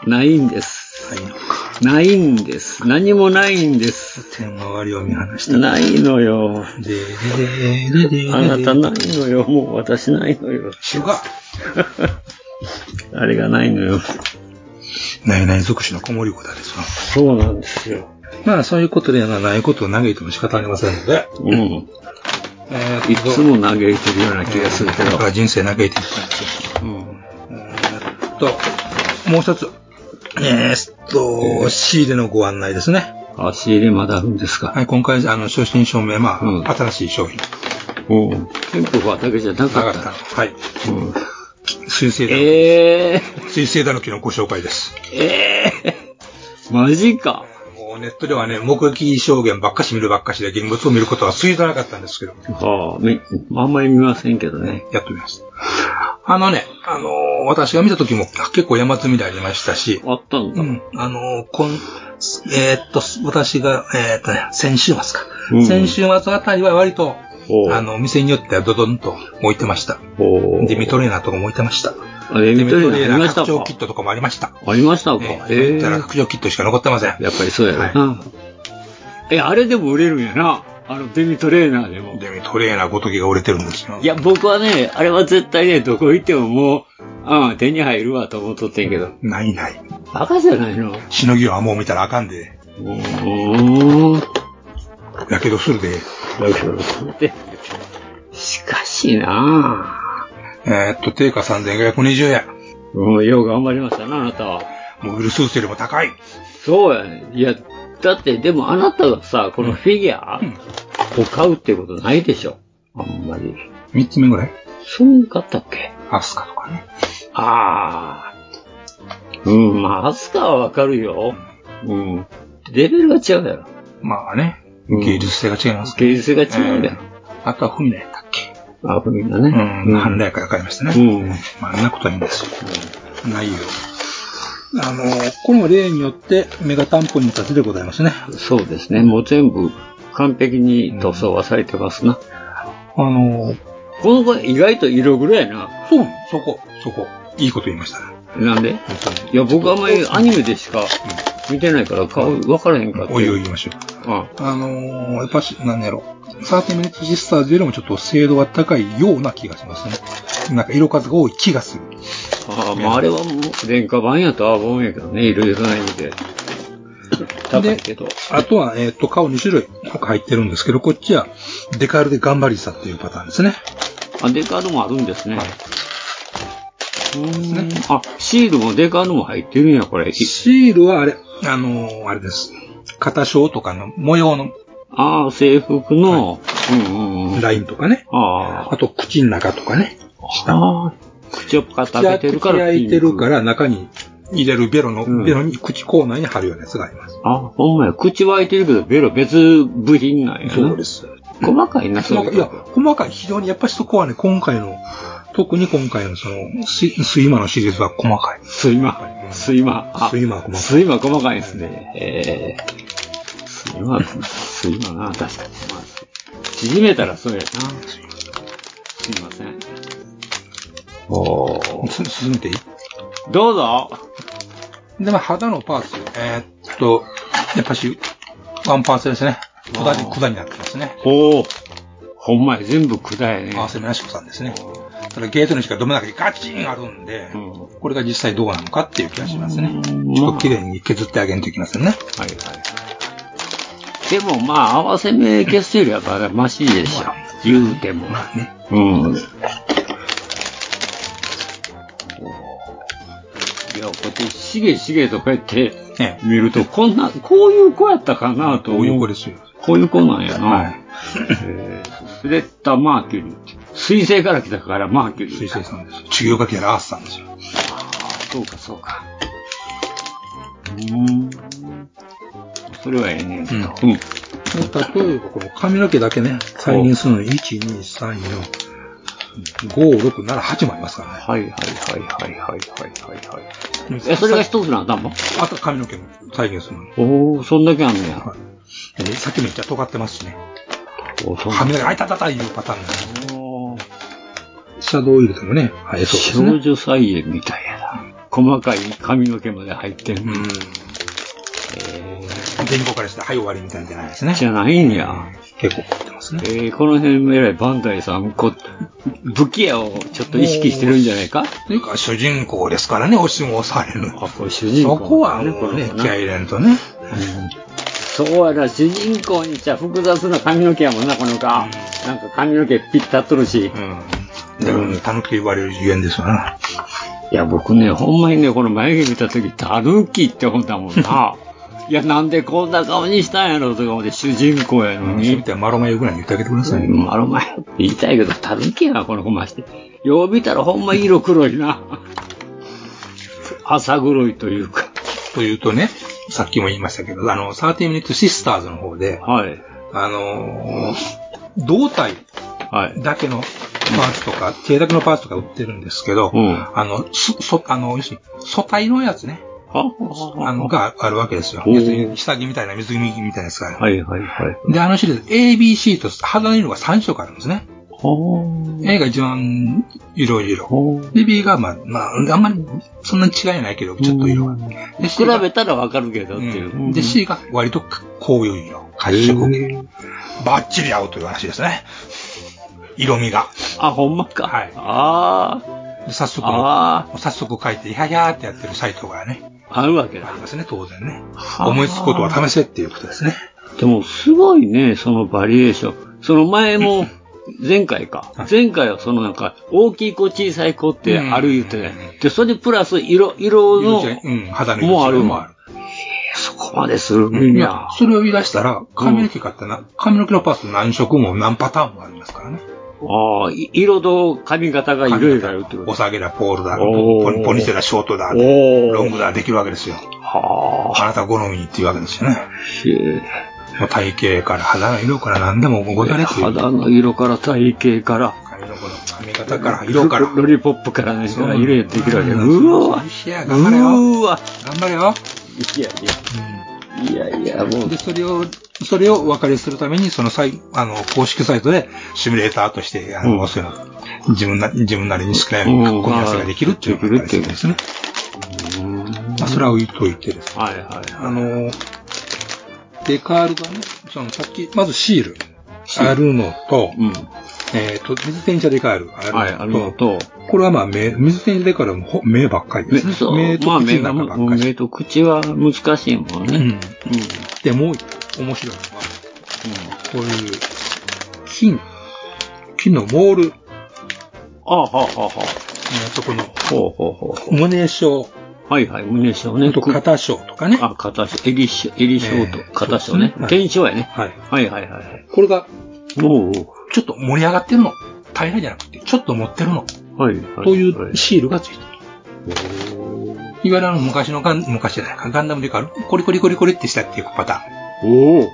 の？ないんです。ないのか。ないんです。何もないんです。天の割りを見放した。ないのよ。ででででであなたないのよ。もう私ないのよ。シュガあれがないのよ。ー。ないない属種の子守子だですわ。そうなんですよ。まあそういうことでなないことを嘆いても仕方ありませんので。うん。えーいつも嘆いてるような気がするけどだか。ら人生嘆いていく感じ。うん。えーっと、もう一つ。えーっと、仕入れのご案内ですね。あ、仕入れまだあるんですか？はい、今回、あの、初心証明、まあ、うん新しい商品。うん。店舗はだけじゃななかっ。かったたの。はい。うん。水星だ、ええ水星だぬきのご紹介です。ー、ええー、マジか。ネットではね、目撃証言ばっかし見るばっかしで現物を見ることは水道なかったんですけど、はあ、み、あんまり見ませんけどね。やってみます。あのね、あのー私が見た時も結構山積みでありましたし、あったんだ。うん、あのーこん、えーっと、私が、えーっとね、先週末か。うん先週末あたりは割と、あの、店によってはドドンと置いてました。デミトレーナーとかも置いてました。あデミトレーナーありましたか？拡張キットとかもありました。ありましたか？えー、ええたら拡張キットしか残ってません。やっぱりそうやろな。え、あれでも売れるんやな。あの、デミトレーナーでも。デミトレーナーごときが売れてるんですよ。いや、僕はね、あれは絶対ね、どこ行ってももう、うん、手に入るわと思っとってんけど。ないない。バカじゃないの？しのぎはもう見たらあかんで。うーん。やけどするで。で、しかしなえーっと、定価3520円。うん、よう頑張りましたな、あなたは。もうウルスよりも高い。そうやね。いや、だって、でもあなたがさ、このフィギュアを買うってことないでしょ。あんまり。三つ目ぐらい？そう買ったっけ？アスカとかね。ああ。うん、まあ、アスカはわかるよ。うん。レベルが違うやろ。まあね、うん芸術性が違います芸術性が違うやろ。あとはフミナやったっけあ、ふみがうね。ん、半来から買いましたね。うん。まあ、あんなことはいいんですよ。ないよ。あの、これも例によってメガ担保に立てでございますね。そうですね。もう全部完璧に塗装はされてますな。あの、この子意外と色黒やな。そう、そこ、そこ。いいこと言いましたね。なんで？本当にいや、僕あんまりアニメでしか見てないから顔分からへんかった。おいおい言いましょう。ああのー、やっぱし、なんやろ？サーティミニットシスターズよりもちょっと精度が高いような気がしますね。なんか色数が多い気がする。あ、まああれはもう廉価版やとは思うんやけどね、いろいろな意味で。高いけど。あとは、えっ、と、顔2種類入ってるんですけど、こっちはデカールで頑張りさっていうパターンですね。あ、デカードもあるんですね。はい。うーんあ、シールもデカードも入ってるんや、これ。シールはあれ、あのーあれです。肩章とかの模様のああ、制服の、うんうんうん。ラインとかね。ああと、口の中とかね。あ。ああ。口をパカ開けてるから。開いてるから中に入れるベロの、うんベロに口コーナーに貼るようなやつがあります。あ、ほんまや。口は開いてるけど、ベロ別部品なんやな。そうです。細かいな、そう細かい。いや、細かい。非常に、やっぱりそこはね、今回の、特に今回のその、スイスイマのシリーズは細かい。スイマ。スイマ。あスイマは細かい。スイマ細かいですね。えー、スイマ、スイマな、確かに。まあ、縮めたらそうやな。すいません。おー。す進めていい？どうぞ。で、まあ、肌のパーツ。えーっと、やっぱし、ワンパーツですね。管に、管になってますね。おー。ほんまや、全部管やね。合わせめなしこさんですね。ただゲートにしか止めなくてガチンあるんで、これが実際どうなのかっていう気がしますね。ちょっと綺麗に削ってあげんといけませんね。はいはい。でもまあ、合わせ目消すよりはまだマシでしょ。言うても。ね。うん。いや、こうやって、しげしげとこうやって見ると、こんな、こういう子やったかなと。こういう子ですよ。こういう子なんやな。えースレッタ・マーキュリー。水星から来たから、マーキュリー。水星さんです。中央かけらアースさんですよ。ああ、そうか、そうか。うん。それはええねんけど。うん。うん、例えば、この髪の毛だけね、再認するのに、1、2、3、4。5678もありますからね。はいはいはいはいはいはい、はい。え、それが一つなんだもんあと髪の毛も再現するの。おー、そんだけあんねや。はい、さっきめ言っちゃ尖ってますしね。おそう。髪の毛、あいたたたいうパターンね。シャドウオイルでもね、生えそうですね。少女菜園みたいやな。細かい髪の毛まで入ってる。うん。電光からして、はい終わりみたいなんじゃないですね。じゃないんや。結構凝ってますね。えー、この辺もえらいバンダイさん、こ武器屋をちょっと意識してるんじゃないか？というか、主人公ですからね、押しも押される。あ、これ主人公。そこはもうね、気合い入れんとね。そうやな、主人公にちゃ複雑な髪の毛やもんな、このか。なんか髪の毛ピッタっとるし。うん。でも、たぬき言われるゆえんですよな。いや、僕ね、ほんまにね、この眉毛見たとき、たぬきって思ったもんな。<laughs> いや、なんでこんな顔にしたんやろとか思って、主人公やのに。見て、マロマヨぐらいに言ってあげてください。マロマヨって言いたいけど、たぬきやな、この子まして。よう見たらほんま色黒いな。朝黒いというか。というとね、さっきも言いましたけど、あの、30 Minute Sisters の方で、はい。あのー、胴体はい。だけのパーツとか、手だけのパーツとか売ってるんですけど、うんあの、そ、そ、あの、要するに、素体のやつね、はあの、があるわけですよ。要するに、下着みたいな、水着みたいなやつが。はいはいはい。で、あのシリーズ、ABC と肌の色が3色あるんですね。ほ A が一番色々。で、B が、まあ、まあ、あんまり、そんなに違いないけど、ちょっと色が。で、比べたらわかるけどっていう。で、C が割とこういう色。褐色系。バッチリ合うという話ですね。色味が。あ、ほんまか。はい。あで早速、あ早速書いて、ややーってやってるサイトがね、あ。あるわけだあり。ますね、当然ね。あ思いつくことは試せっていうことですね。でも、すごいね、そのバリエーション。その前も、前回か。前回はそのなんか、大きい子、小さい子ってある言ってね。で、それでプラス色、色の、うん、肌の色もうあるもある。そこまでするんや。、それを言い出したら、髪の毛買ったな、髪の毛のパーツ何色も何パターンもありますからね。ああ、い色と髪型がいろいろあるってことお下げだ、ポールだ、ポニポニセだ、ショートだ、ロングだ、できるわけですよ。はあなた好みっていうわけですよね。へ体型から肌の色から何でもござれっていう。肌の色から体型から、髪のこの髪型から色から。ロリポップからね、そういろいろできるわけ。そううわいや、頑張れよ。うわ頑張れよ。いやいや。いやいや、もうで、それを、それをお分かりするために、そのサイ、あの、公式サイトで、シミュレーターとして、あの、うんそういうの、自分な、自分なりに好きなようにうん組み合わせができるっていうのがですね。まあ、それは置いといてですね。はいはい。あの、デカールがね、そのさっき、まずシール、あるのと、うん。えっ、と、水転写デカールあるのと、はい、あるのと、これはまあ目、水転写デカールはも目ばっかりですね。そう目とまあ目が、口の中ばっかり。目と口は難しいもんね。うん。で、もう一個面白いのは、こういう、金、金のモール、ああ、はあ、はあ、はえっと、この、あ。ほうほうほうほう。胸章、はいはい、胸章ね。と肩章とかね。あ、肩章、襟章、襟章とええ肩章ね天章やね。はい。はいはいはいはい。これが、おうちょっと盛り上がってるの？平らじゃなくて、ちょっと持ってるの？はいはい。といはうシールがついてる。いわゆるあの昔のガン、昔じゃないか、ガンダムでかるコリコリコリコリってしたっていうパタおお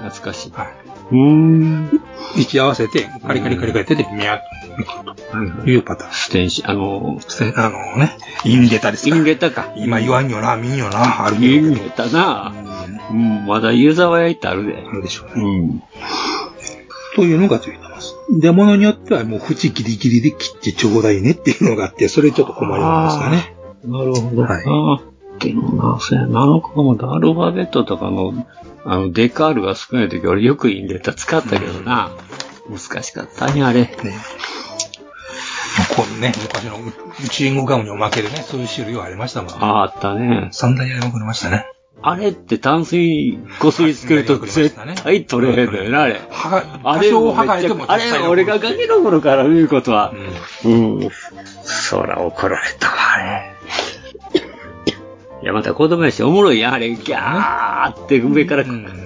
懐かしい。はい。うん。位置合わせて、カリカリカリカリってで、ミャーッというパターン。ステンシ、あの、ステンあのね、インゲタですか。インゲタか。今言わんよな、見んよな、あるインゲタな。うん、まだ湯沢屋行ってあるで。あるでしょうね。うん。というのがついてます。で、ものによってはもう縁ギリギリで切ってちょうだいねっていうのがあって、それちょっと困りますかね。なるほど。はいでもな、そうやな、あの子もアルファベットとかの、あの、デカールが少ない時俺よくインデータ使ったけどな。難しかったね、あれ。ね。こうね、昔のうチームガムにおまけでね、そういう種類はありましたもん。ああ、あったね。三台やりまくりましたね。あれって淡水こすりつけると絶対取れへんのよな、あれ。あれもめっちゃあれ、俺がガキの頃から見ることは、うん。そら怒られたわ、あれ。いや、また子供やし、おもろいやん、あれ、ギャーって上から、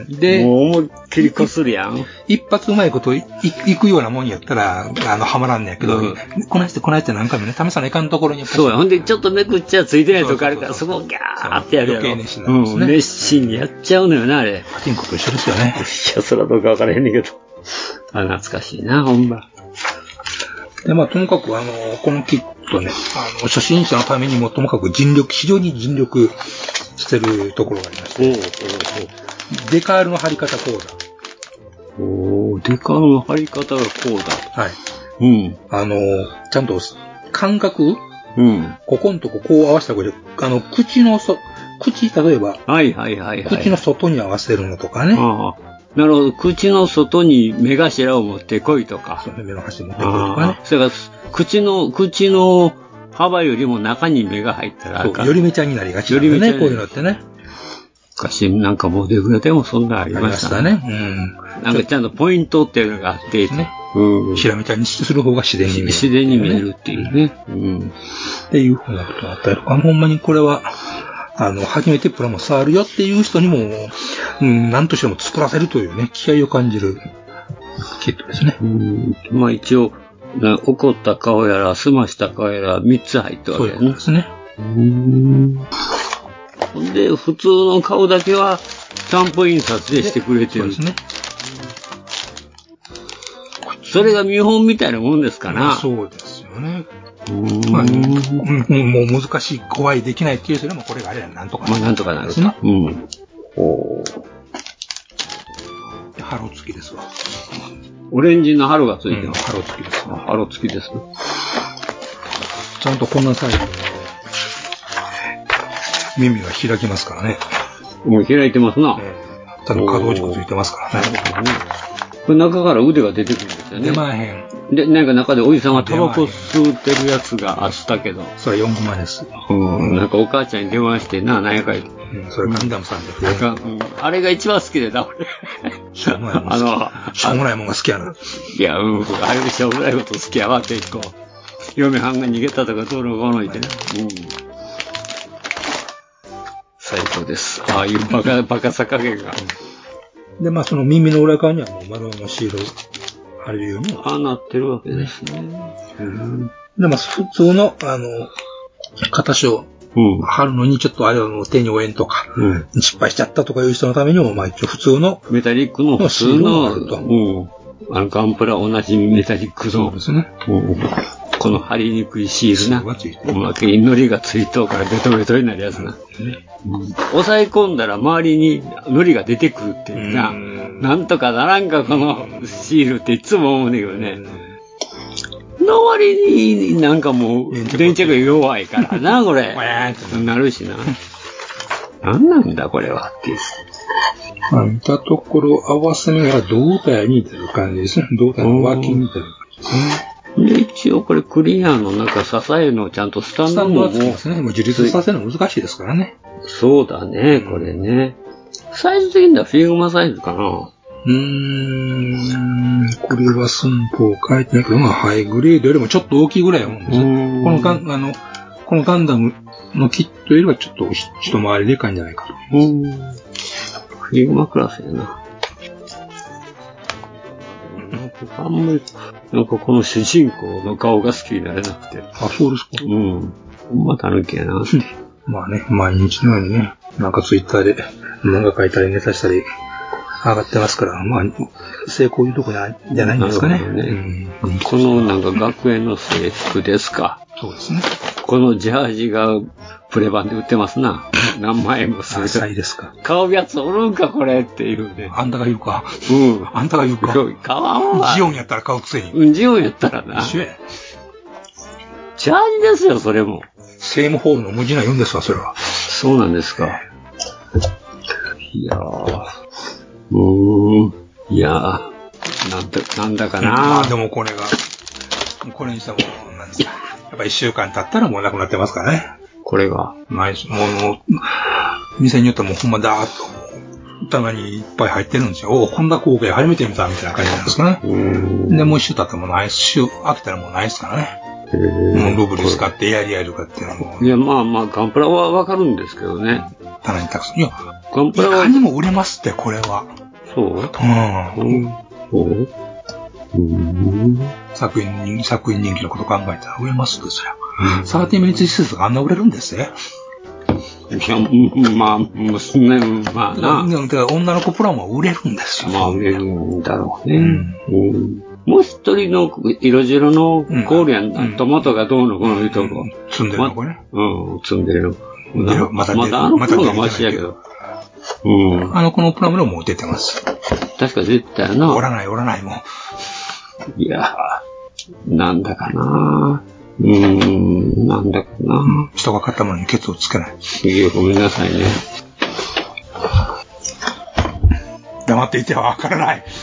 で、もう思いっきりこするやん。一発うまいこといいいくようなもんやったら、あの、はまらんねやけど、こないしてこないして何回もね、試さないかんところにそうや、ほんで、ちょっとめくっちゃついてないとこあるから、そこをギャーってやるやろ。余計熱心なんですねうん、熱心にやっちゃうのよな、あれ。パチンコと一緒ですよね。いや、そらどうかわからへんねんけど。あ、懐かしいな、ほんま。で、まあ、ともかく、あの、このキットね、あの、初心者のためにもともかく尽力、非常に尽力してるところがありまして、デカールの貼り方講座。おー、デカールの貼り方がこうだ。はい。うん。あの、ちゃんと感覚うん。ここんとここう合わせたことで、あの、口のそ、口、例えば、はいはいはいはい。口の外に合わせるのとかね。ああ。なるほど。口の外に目頭を持ってこいとか。そう目の端持ってこいとかねああ。。それから、口の、口の幅よりも中に目が入ったら。そうよりめちゃになりがちだよね、よりめちゃこういうのってね。昔なんかモデルでもそんなのありありましね。ましたたね。うん。なんかちゃんとポイントっていうのがあって、ね。うん。ひらめちゃんにする方が自然に見える。自然に見えるっていうね。うん。っていうふうなことがあったりとか、ほんまにこれは、あの、初めてプラモ触るよっていう人にも、うん、何としても作らせるというね、気合を感じるキットですね。うん。まあ一応、な怒った顔やら、澄ました顔やら、3つ入ってるわけやね。いうですね。うん。ほんで、普通の顔だけは、スタンプ印刷でしてくれてる。そうですね。それが見本みたいなもんですかな。そうですよね。うんまあ、うんもう難しい、怖い、できないっていう人でもこれがあればなんとかまあなんとかなるですね。うん。おでハロ付きですわ。オレンジのハロがついてうん、ます。ハロ付きです。ハロ付きですね。ちゃんとこんなサイズの耳が開きますからね。もう開いてますな。ちゃんと可動軸ついてますからね。これ中から腕が出てくるんですよね。出まへん。で、なんか中でおじさんがタバコ吸ってるやつがあったけど。それ4コマです。うん。なんかお母ちゃんに電話してな、何やか言って。うん、それガンダムさんでうんあれが一番好きでな、俺。しょうもないもんあの好き。しょうもないもんが好きやな。いや、うん、あれでしょうもないこと好きやわ、結構。嫁はんが逃げたとかどうのこうの言ってね。うん。最高です。ああいうバカ、バカさ加減が。で、まあその耳の裏側にはもう丸のシール貼れるように。ああなってるわけですね。うん。で、まあ普通の、あの、形をうん。貼るのにちょっとあれを手に負えんとか、うん。失敗しちゃったとかいう人のためにも、まあ一応普通の、メタリックの普通シールがの、あるとうん。あの、ガンプラ同じメタリックのそうで、すね。うんこの貼りにくいシールな。おまけに糊がついとうからベトベトになるやつな。押さえ込んだら周りに糊が出てくるっていうな。なんとかならんかこのシールっていつも思うねんけどね。の割になんかもう電着が弱いからな、これ。なるしな。なんなんだこれはっていう。まあ見たところ合わせ目が胴体に似てる感じですね。胴体の脇に似てる感じですね。で、一応これクリアのなんか支えのちゃんとスタンスタンドもンドはつきますね。もう自立させるの難しいですからね。そうだね、これね。サイズ的にはフィグマサイズかな。うーん、これは寸法を変えてないけど、まあハイグレードよりもちょっと大きいぐらいやもんですよ。このガン、あの、このガンダムのキットよりはちょっとひ一回りでかいんじゃないかと。うん。フィグマクラスやな。あんまり、なんかこの主人公の顔が好きになれなくて。あ、そうですか。うん。ほんまたぬきやなって。まあね、毎日のようにね、なんかツイッターで漫画描いたりネタしたり、上がってますから、まあ、成功いうとこじゃないんですかね。なるほどねこのなんか学園の制服ですか。そうですね。このジャージがプレ版で売ってますな。<laughs> 何万円もする。浅いですか？買うやつおるんか、これっていうね。あんたが言うか？うん。あんたが言うか？買わんわ。ジオンやったら買うくせに。うん、ジオンやったらな。一緒や。ジャージですよ、それも。セームホールの無地な言うんですわ、それは。そうなんですか。いやー。うーん。いやー。なんだ、なんだかな、まあでもこれが、これにしても、なんですか。やっぱ一週間経ったらもうなくなってますからね。これが。毎週、もう、もう店によってはもうほんまだーっと、棚にいっぱい入ってるんですよ。おお、こんな光景初めて見たみたいな感じなんですかね。で、もう一週経ってもないし、週飽きたらもうないですからね。もうルブリ使ってエアリアルとかっていうのも、いや、まあまあ、ガンプラはわかるんですけどね。棚にたくさん。いや、ガンプラはいか。にも売れますって、これは。そううん。そううん。作品人、作品人気のこと考えたら売れますですよ。サーティミニッツ施設があんな売れるんですね。いや、うんまあ、娘、まあな。だから女の子プラモは売れるんですよ。まあ、売れるんだろうね。うんもう一人の色白のコーリアン、トマトがどうのこうのいうとこ。積んでるのこれね。うん、積んでるまたまだあの頃がマシやけど。うん。あの子のプラモでも出てます。確か出てたよな。おらないおらないもう。いやー、なんだかなうーん、なんだかな人が買ったものにケツをつけない。いや、ごめんなさいね。黙っていてはわからない。<laughs>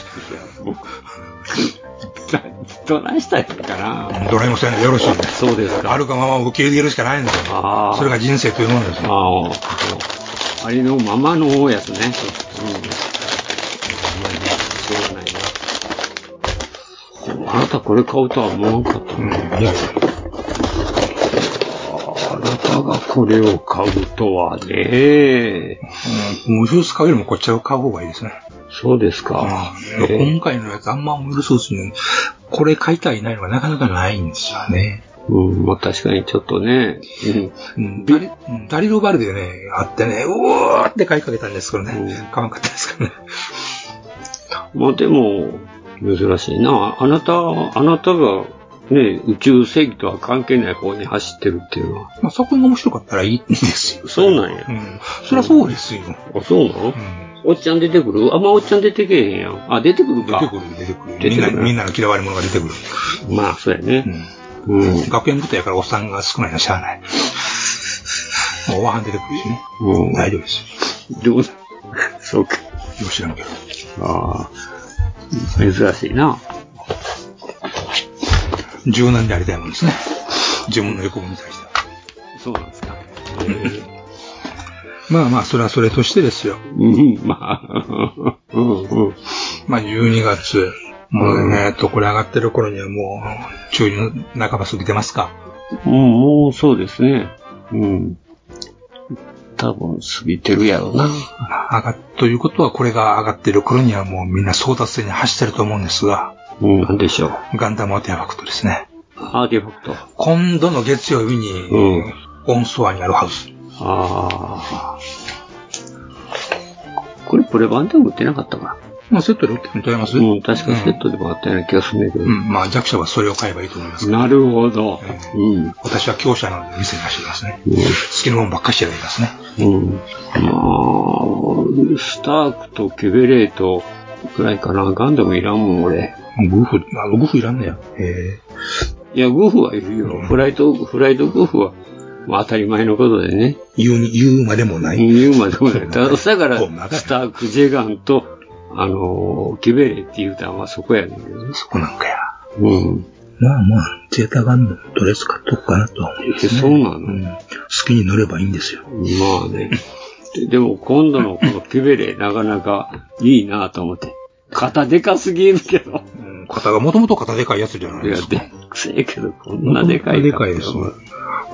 どないしたらいいかなどれもせんでよろしいんでそうですか。あるがまま受け入れるしかないんですよ。それが人生というものですよ。ああ。ありのままのやつね。うん。しょうがないな。でもあなたこれ買うとは思わんかったね。いやいや。あなたがこれを買うとはね。うん、無数買うよりもこっちを買う方がいいですね。そうですか。うん今回のやつあんま無数数に、これ買いたいないのがなかなかないんですよね。うん、まあ確かにちょっとね。うん。うん、ダリうんダリルバルでね、あってね、うおーって買いかけたんですけどね、買わんかったですからね。まあでも、珍しいな。あなた、あなたが、ね、宇宙正義とは関係ない方に走ってるっていうのは。まあ、そこが面白かったらいいんですよ。そうなんや。うん。そりゃそうですよ。あ、そうなの、おっちゃん出てくる？あんまおっちゃん出てけえへんやん。あ、出てくるか。出てくる、出てくる。出てくるみんな、みんなの嫌われ者が出てくる。まあ、そうやね。うん。学園部隊やからおっさんが少ないのはしゃあない。もうおばはん出てくるしね。うん。大丈夫ですよ。どう <laughs> そうか。よう知らんけど。ああ。珍しいな。柔軟でありたいもんですね。自分の欲望に対しては。そうなんですか。まあまあ、それはそれとしてですよ。うん、まあ、うん、うん。まあ、12月。もうね、えっと、これ上がってる頃にはもう、中の半ば過ぎてますか。うん、もうそうですね。うん。多分過ぎてるやろうな。上がっ、ということはこれが上がってる頃にはもうみんな争奪戦に走ってると思うんですが、うん、なんでしょう。ガンダムアーティファクトですね。アーティファクト。今度の月曜日に、うんオンストアにあるはず。ああ。これプレ版でも売ってなかったかまあ、セットで売ってるのちゃいます？な。うん、確かセットでもあったような気がするんだけど。うん、まあ弱者はそれを買えばいいと思います。なるほど。うん。私は強者なので店に走りますね。好きなもんばっかりしてやりますね。うん。まあ、スタークとキュベレートくらいかな。ガンダムいらんもん、俺。グフ、あ、グフいらんねや。へいや、グフはいるよ。フライト、フライトグフは、まあ当たり前のことでね。言う、言うまでもない。言うまでもない。<laughs> だだから、スターク、ジェガンと、あのー、キュベレーって言うたんはそこやねんけどね。そこなんかや。うん。まあまあ、ゼータガンダムとりあえず買っとくかなとは思います、え、ね。そうなの、うん好きに乗ればいいんですよ。まあね。ででも今度のこのキュベレーなかなかいいなと思って。肩でかすぎるけど。うん肩がもともと肩でかいやつじゃないいや、ですか。でっせえけど、こんなでかいでかいですよ。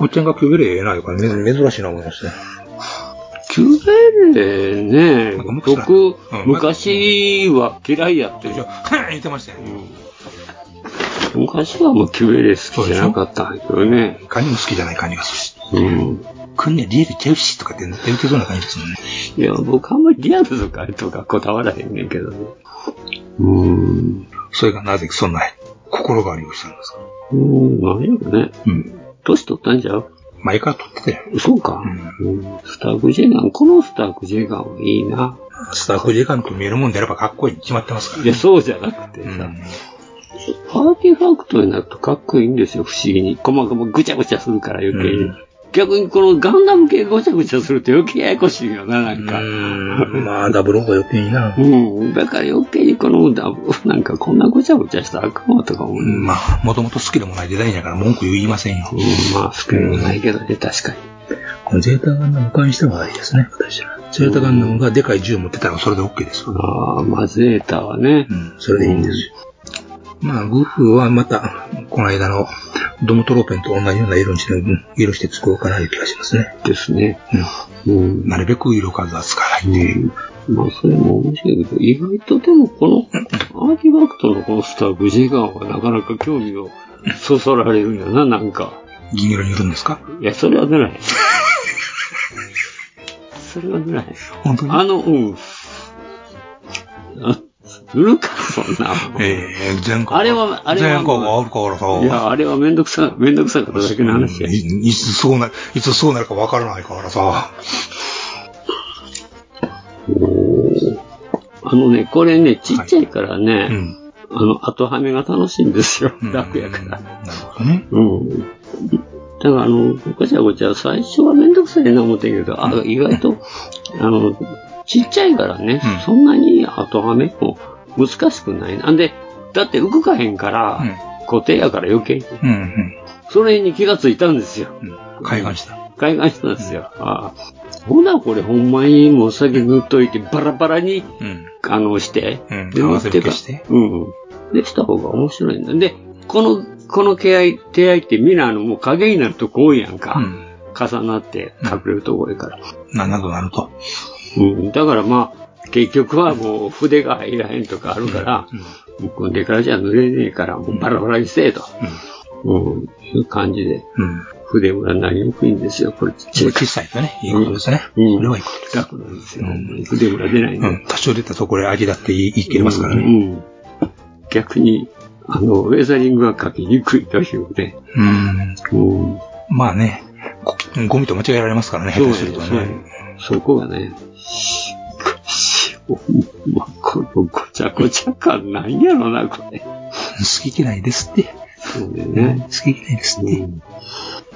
おっちゃんがキュベレーええな、いうから、め珍しいな思いましたね。キュベレーね、僕、うん昔は嫌いやってる。言ってましたよ。昔はもうキュベレー好きじゃなかったんだけどね。カニも好きじゃない感じがする。うん。こんなリアルちゃうしとかって言ってそうな感じですもんね。いや、僕あんまりリアルとかとかこだわらへんねんけどね。うーん。それがなぜそんな心変わりをしたんですか？うーん、何やろね。うん。年取ったんちゃう？前から撮ってたよ。そうか。うんスタークジェガン、このスタークジェガンはいいな。スタッフ時間と見えるもんであればかっこいいに決まってますからいや、そうじゃなくてさ、アーティファクトになるとかっこいいんですよ、不思議に。細々ぐちゃぐちゃするから余計に。逆にこのガンダム系ごちゃごちゃすると余計ややこしいよな、なんか。まあ、ダブルが余計にな。うん。だから余計にこのダブ <laughs> なんかこんなごちゃごちゃしたらあかんわとか思う。まあ、もともと好きでもないデザインやから文句言いませんよ。うん、まあ、好きでもないけどね、確かに。このゼータガンダム関してはいいですね、私は。ゼータガンダムがでかい銃持ってたらそれで OK です。ああ、まあ、ゼータはね。うん、それでいいんですよ。まあ、グフはまた、この間のドムトローペンと同じような色にして、色して作ろうかなという気がしますね。ですね。うん。うん。なるべく色数は使わないっていう。まあ、それも面白いけど、意外とでもこの、アーティファクトのこのスターグジェガンはなかなか興味をそそられるんよな、なんか。銀色に塗るんですか？いや、それは塗らへん。<laughs> それは塗らへん。本当に？あの、うん。あ塗るか、そんな。ええ全国。あれは、あれは。全国があるからさ。いや、あれはめんどくさ、めんどくさかっただけの話や。いいつそうな、いつそうなるかわからないからさ。あのね、これね、ちっちゃいからね、あの、後はめが楽しいんですよ。楽やから。なるほどね。うん。だから、あの、ごちゃごちゃ、最初はめんどくさいな思ってんけど、あ、意外と、あの、ちっちゃいからね、そんなに後はめも難しくない。なんで、だって動かへんから、固定やから余計に。うんうん。それに気がついたんですよ。海岸した。海岸したんですよ。ああほな、これほんまにもう先塗っといて、バラバラに、あの、して、うんで合わせ塗ってかるしてうん。で、した方が面白いんだ。で、この、この手合い、手合いってみんなあの、もう影になるとこ多いやんか。重なって隠れるとこ多いから。な、などなると。うん。だからまあ、結局はもう筆が入らへんとかあるから、もう組んでからじゃ塗れねえから、もうバラバラにせえと。うん。いう感じで。うん。筆もなりにくいんですよ、これちっちゃい。小さいとね、いいことですね。うん。それはいいことです。楽なんですよ。筆ムラ出ないんで。うん。多少出たところで味だって言い切れますからね。うん。逆に、あの、ウェザリングは書きにくいというね。うん。うん。まあね、ゴゴミと間違えられますからね、下手するとそうね。そこがね、ま、このごちゃごちゃ感なんやろな、これ。好き嫌いですって。そうだよね。好き嫌いですって。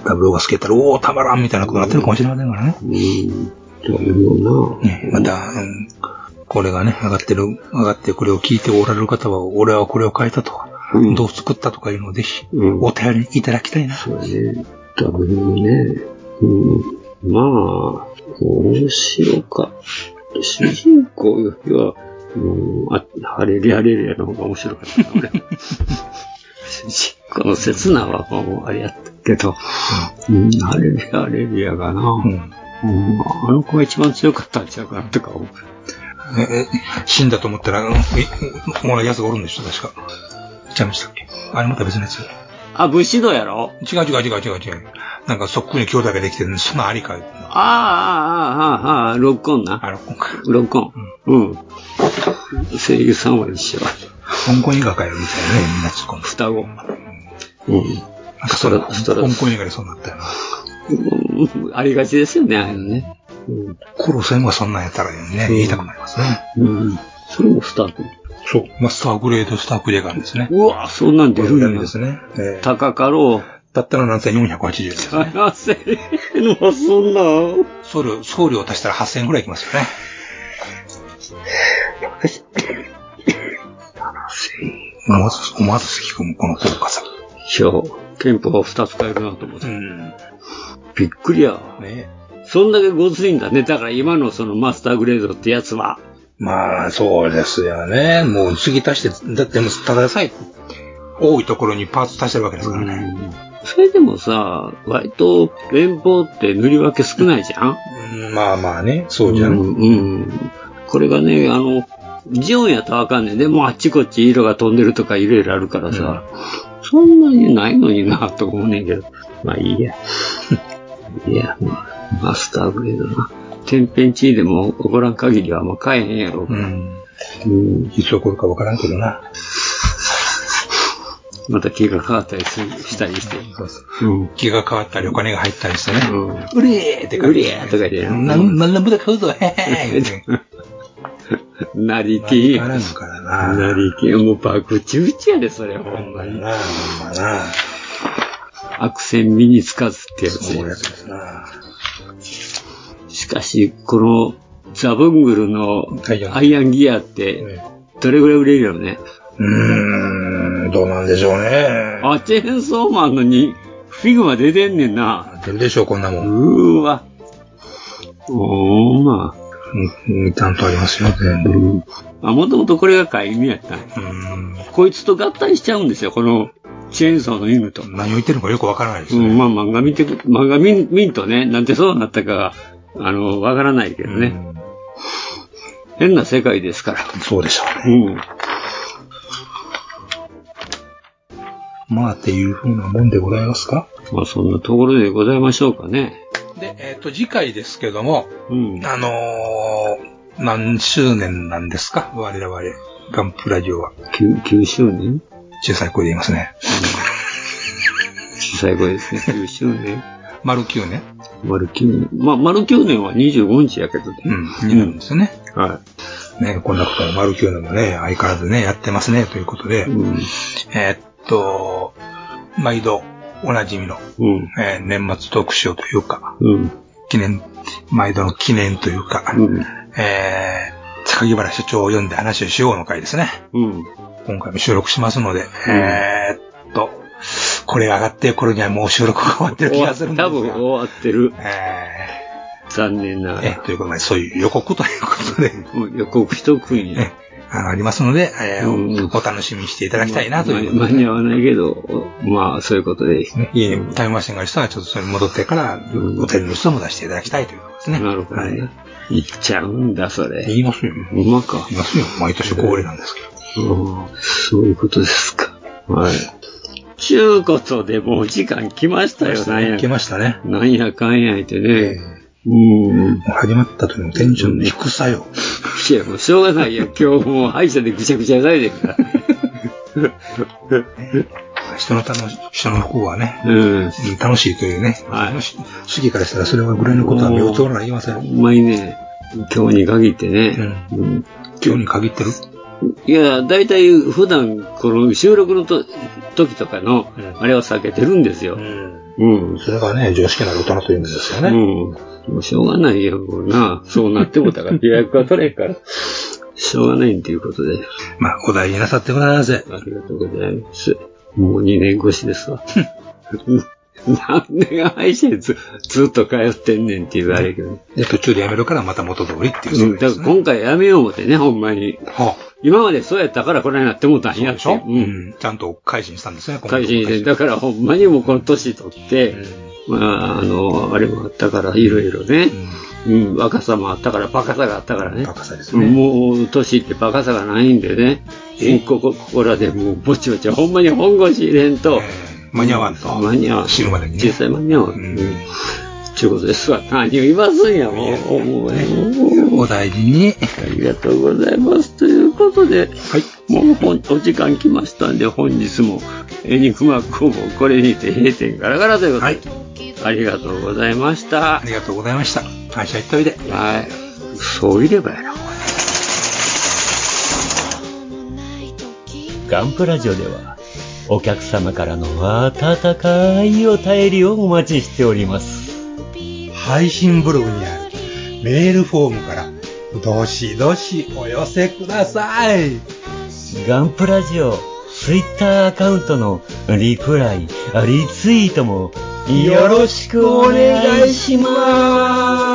ダブルが好きやったら、おお、たまらんみたいなことになってるかもしれませんからね。うん。というような。ね、また、うん、これがね、上がってる、上がってこれを聞いておられる方は、俺はこれを書いたとか、どう作ったとかいうのをぜひ、お便りいただきたいな。そうね。ダブルもね。うん。まあ、面白か。主人公よりは、う、あ、ハレリアレリアの方が面白かったな、俺。主人公の刹那はもうあれやったけど、うん、ハレリアレリアがな、うんあの子が一番強かったんちゃうかなとか思う。え、死んだと思ったら、うんえ、もらうやつがおるんでしょ、確か。ちゃいましたっけ？あれまた別のやつ。あ、武士道やろ？違う違う違う違う違う。なんかそっくりに兄弟ができてるそんなありか。ああ、ああ、ああ、ああ、ロックオンな。あ、ロックオンか。ロックオン。うん。声優さんは一緒。香港映画かよ、みたいなね、みんな突っ込む。双子。うん。なんかそれ、香港映画でそうなったよな。うんありがちですよね、ああいうのね。うん。コロセンがそんなんやったらね、言いたくなりますね。うん。それもスタート。そう。マスターグレードスタークレガンですね。うわそんなん出るんやですね。えー高かろう。だったら7480円です。7000円はそんな。送料、送料足したら8000円くらいいきますよね。思わず、思わず咳込むこの効果さ。いや、憲法は2つ変えるなと思って。うん。びっくりや。ねそんだけごついんだね。だから今のそのマスターグレードってやつは。まあ、そうですよね。もう次足して、だってもうただでさえ、多いところにパーツ足してるわけですからね。それでもさ、割と連邦って塗り分け少ないじゃん？うんまあまあね、そうじゃん。うん、うん。これがね、あの、ジオンやとわかんねん。でもあっちこっち色が飛んでるとかいろいろあるからさ、そんなにないのになと思うねんけど。まあいいや。<laughs> いや、マスターグレードな。天変地異でも起こらん限りはもう買えへんやろ。うん。うん。いつ起こるかわからんけどな。また気が変わったりするしたりして。うん。気が変わったりお金が入ったりしてね。うん。うれーってうりゃーとか言って。なん、なんなんぼだ買うぞ、へへー。<laughs> なりき。わからんからな。なりき。もう爆打ち打ちやで、それ、ほんまに。なあ、ほんまな。悪戦身につかずってやつそうやつな。しかし、このザブングルのアイアンギアって、どれぐらい売れるよね？うーん、どうなんでしょうね。あ、チェーンソーマンのにfigma 出てんねんな。出るでしょう、こんなもん。うーわ。おーまうん、うんちゃんとありますよ、全あ。部。うん。あ、もともとこれが飼い犬やったうん。こいつと合体しちゃうんですよ、このチェーンソーの犬と。何を言ってるのかよくわからないですね。うん、まあ漫画見てく、漫画見んとね、なんでそうなったかが、あの、わからないけどね。変な世界ですから。そうでしょうね。うん。まあ、っていうふうなもんでございますか？まあそんなところでございましょうかね。で、えっ、と、次回ですけども、うん。あのー、何周年なんですか？我々、ガンプラジオは。9, 9周年？小さい声で言いますね。小さい声ですね。9周年？丸9年丸9年。まあ、丸9年は25日やけどね。うん、になるんですよね。はね、こんなことも丸9年もね、相変わらずね、やってますね、ということで、い。うん。えーっと、毎度おなじみの、うん。えー年末特集というか、うん。記念、毎度の記念というか、うん。えー、榊原社長を読んで話をしようの回ですね。うん。今回も収録しますので、えーっと、これが上がって頃にはもう収録が終わってる気がするんですが。多分終わってる。え残念ながら。ということで、そういう予告ということで、<laughs> 予告しとくんやえ。あの、ありますので、えーうんお楽しみにしていただきたいなというま間に合わないけど、まあ、そういうことで。ね、家にタイムマシンがある人はちょっとそれに戻ってから、うんお手の人も出していただきたいということですね。なるほどはいね。言っちゃうんだ、それ。言いますよ。うまか。言いますよ。毎年恒例なんですけど。うんそういうことですか。はい。ちゅうことでもう時間来ましたよ、なんや来。ましたね。なんやかんや言ってえね。うん。始まった時のテンションの低さよ。いや、もうしょうがないよ。<laughs> 今日もう歯医者でぐちゃぐちゃされてるから。<laughs> 人の楽し、人の方はね、うん。うん楽しいというね。はい主義からしたらそれはぐらいのことは目を通らないいません。ほんまにね、今日に限ってね。うん今日に限ってるいや、だいたい普段、この収録のと時とかの、あれは避けてるんですよ。うん。それがね、常識なる大人という意味ですよね。うん。もうしょうがないよ、もうな。そうなってもたから、予約は取れんから。しょうがないっていうことで。まあ、お大事になさってください。ありがとうございます。もう2年越しですわ。何年歯医者にずずっと通ってんねんっていうあれやけどね。で、途中でやめるからまた元通りっていううん、だから今回やめよう思ってね、ほんまに。は今までそうやったからこれになってもうたんやって。でしょ？う。うんん。ちゃんと改心したんですね、今回会心して、だからほんまにもうこの年取って、まあ、あの、あれもあったから、いろいろね。うん、若さもあったから、バカさがあったからね。バカさですね。もう、年ってバカさがないんでね。ここ、ここらでもう、ぼちぼち、ほんまに本腰入れんと、間に合わんと。間に合わん。死ぬまでにね実際間に合わん。うん。ちゅうことですわ。何を言いますんや、もう。もうねもうお大事に。ありがとうございます。ということで、もうほんお時間来ましたんで、本日も、エニグマ工房、これにて閉店ガラガラということで、ありがとうございました。ありがとうございました。会社行っといで。はい。そういればやな。ガンプラジオでは、お客様からの温かいお便りをお待ちしております。配信ブログにあるメールフォームから、どしどしお寄せください。ガンプラジオ、ツイッターアカウントのリプライ、リツイートもよろしくお願いします。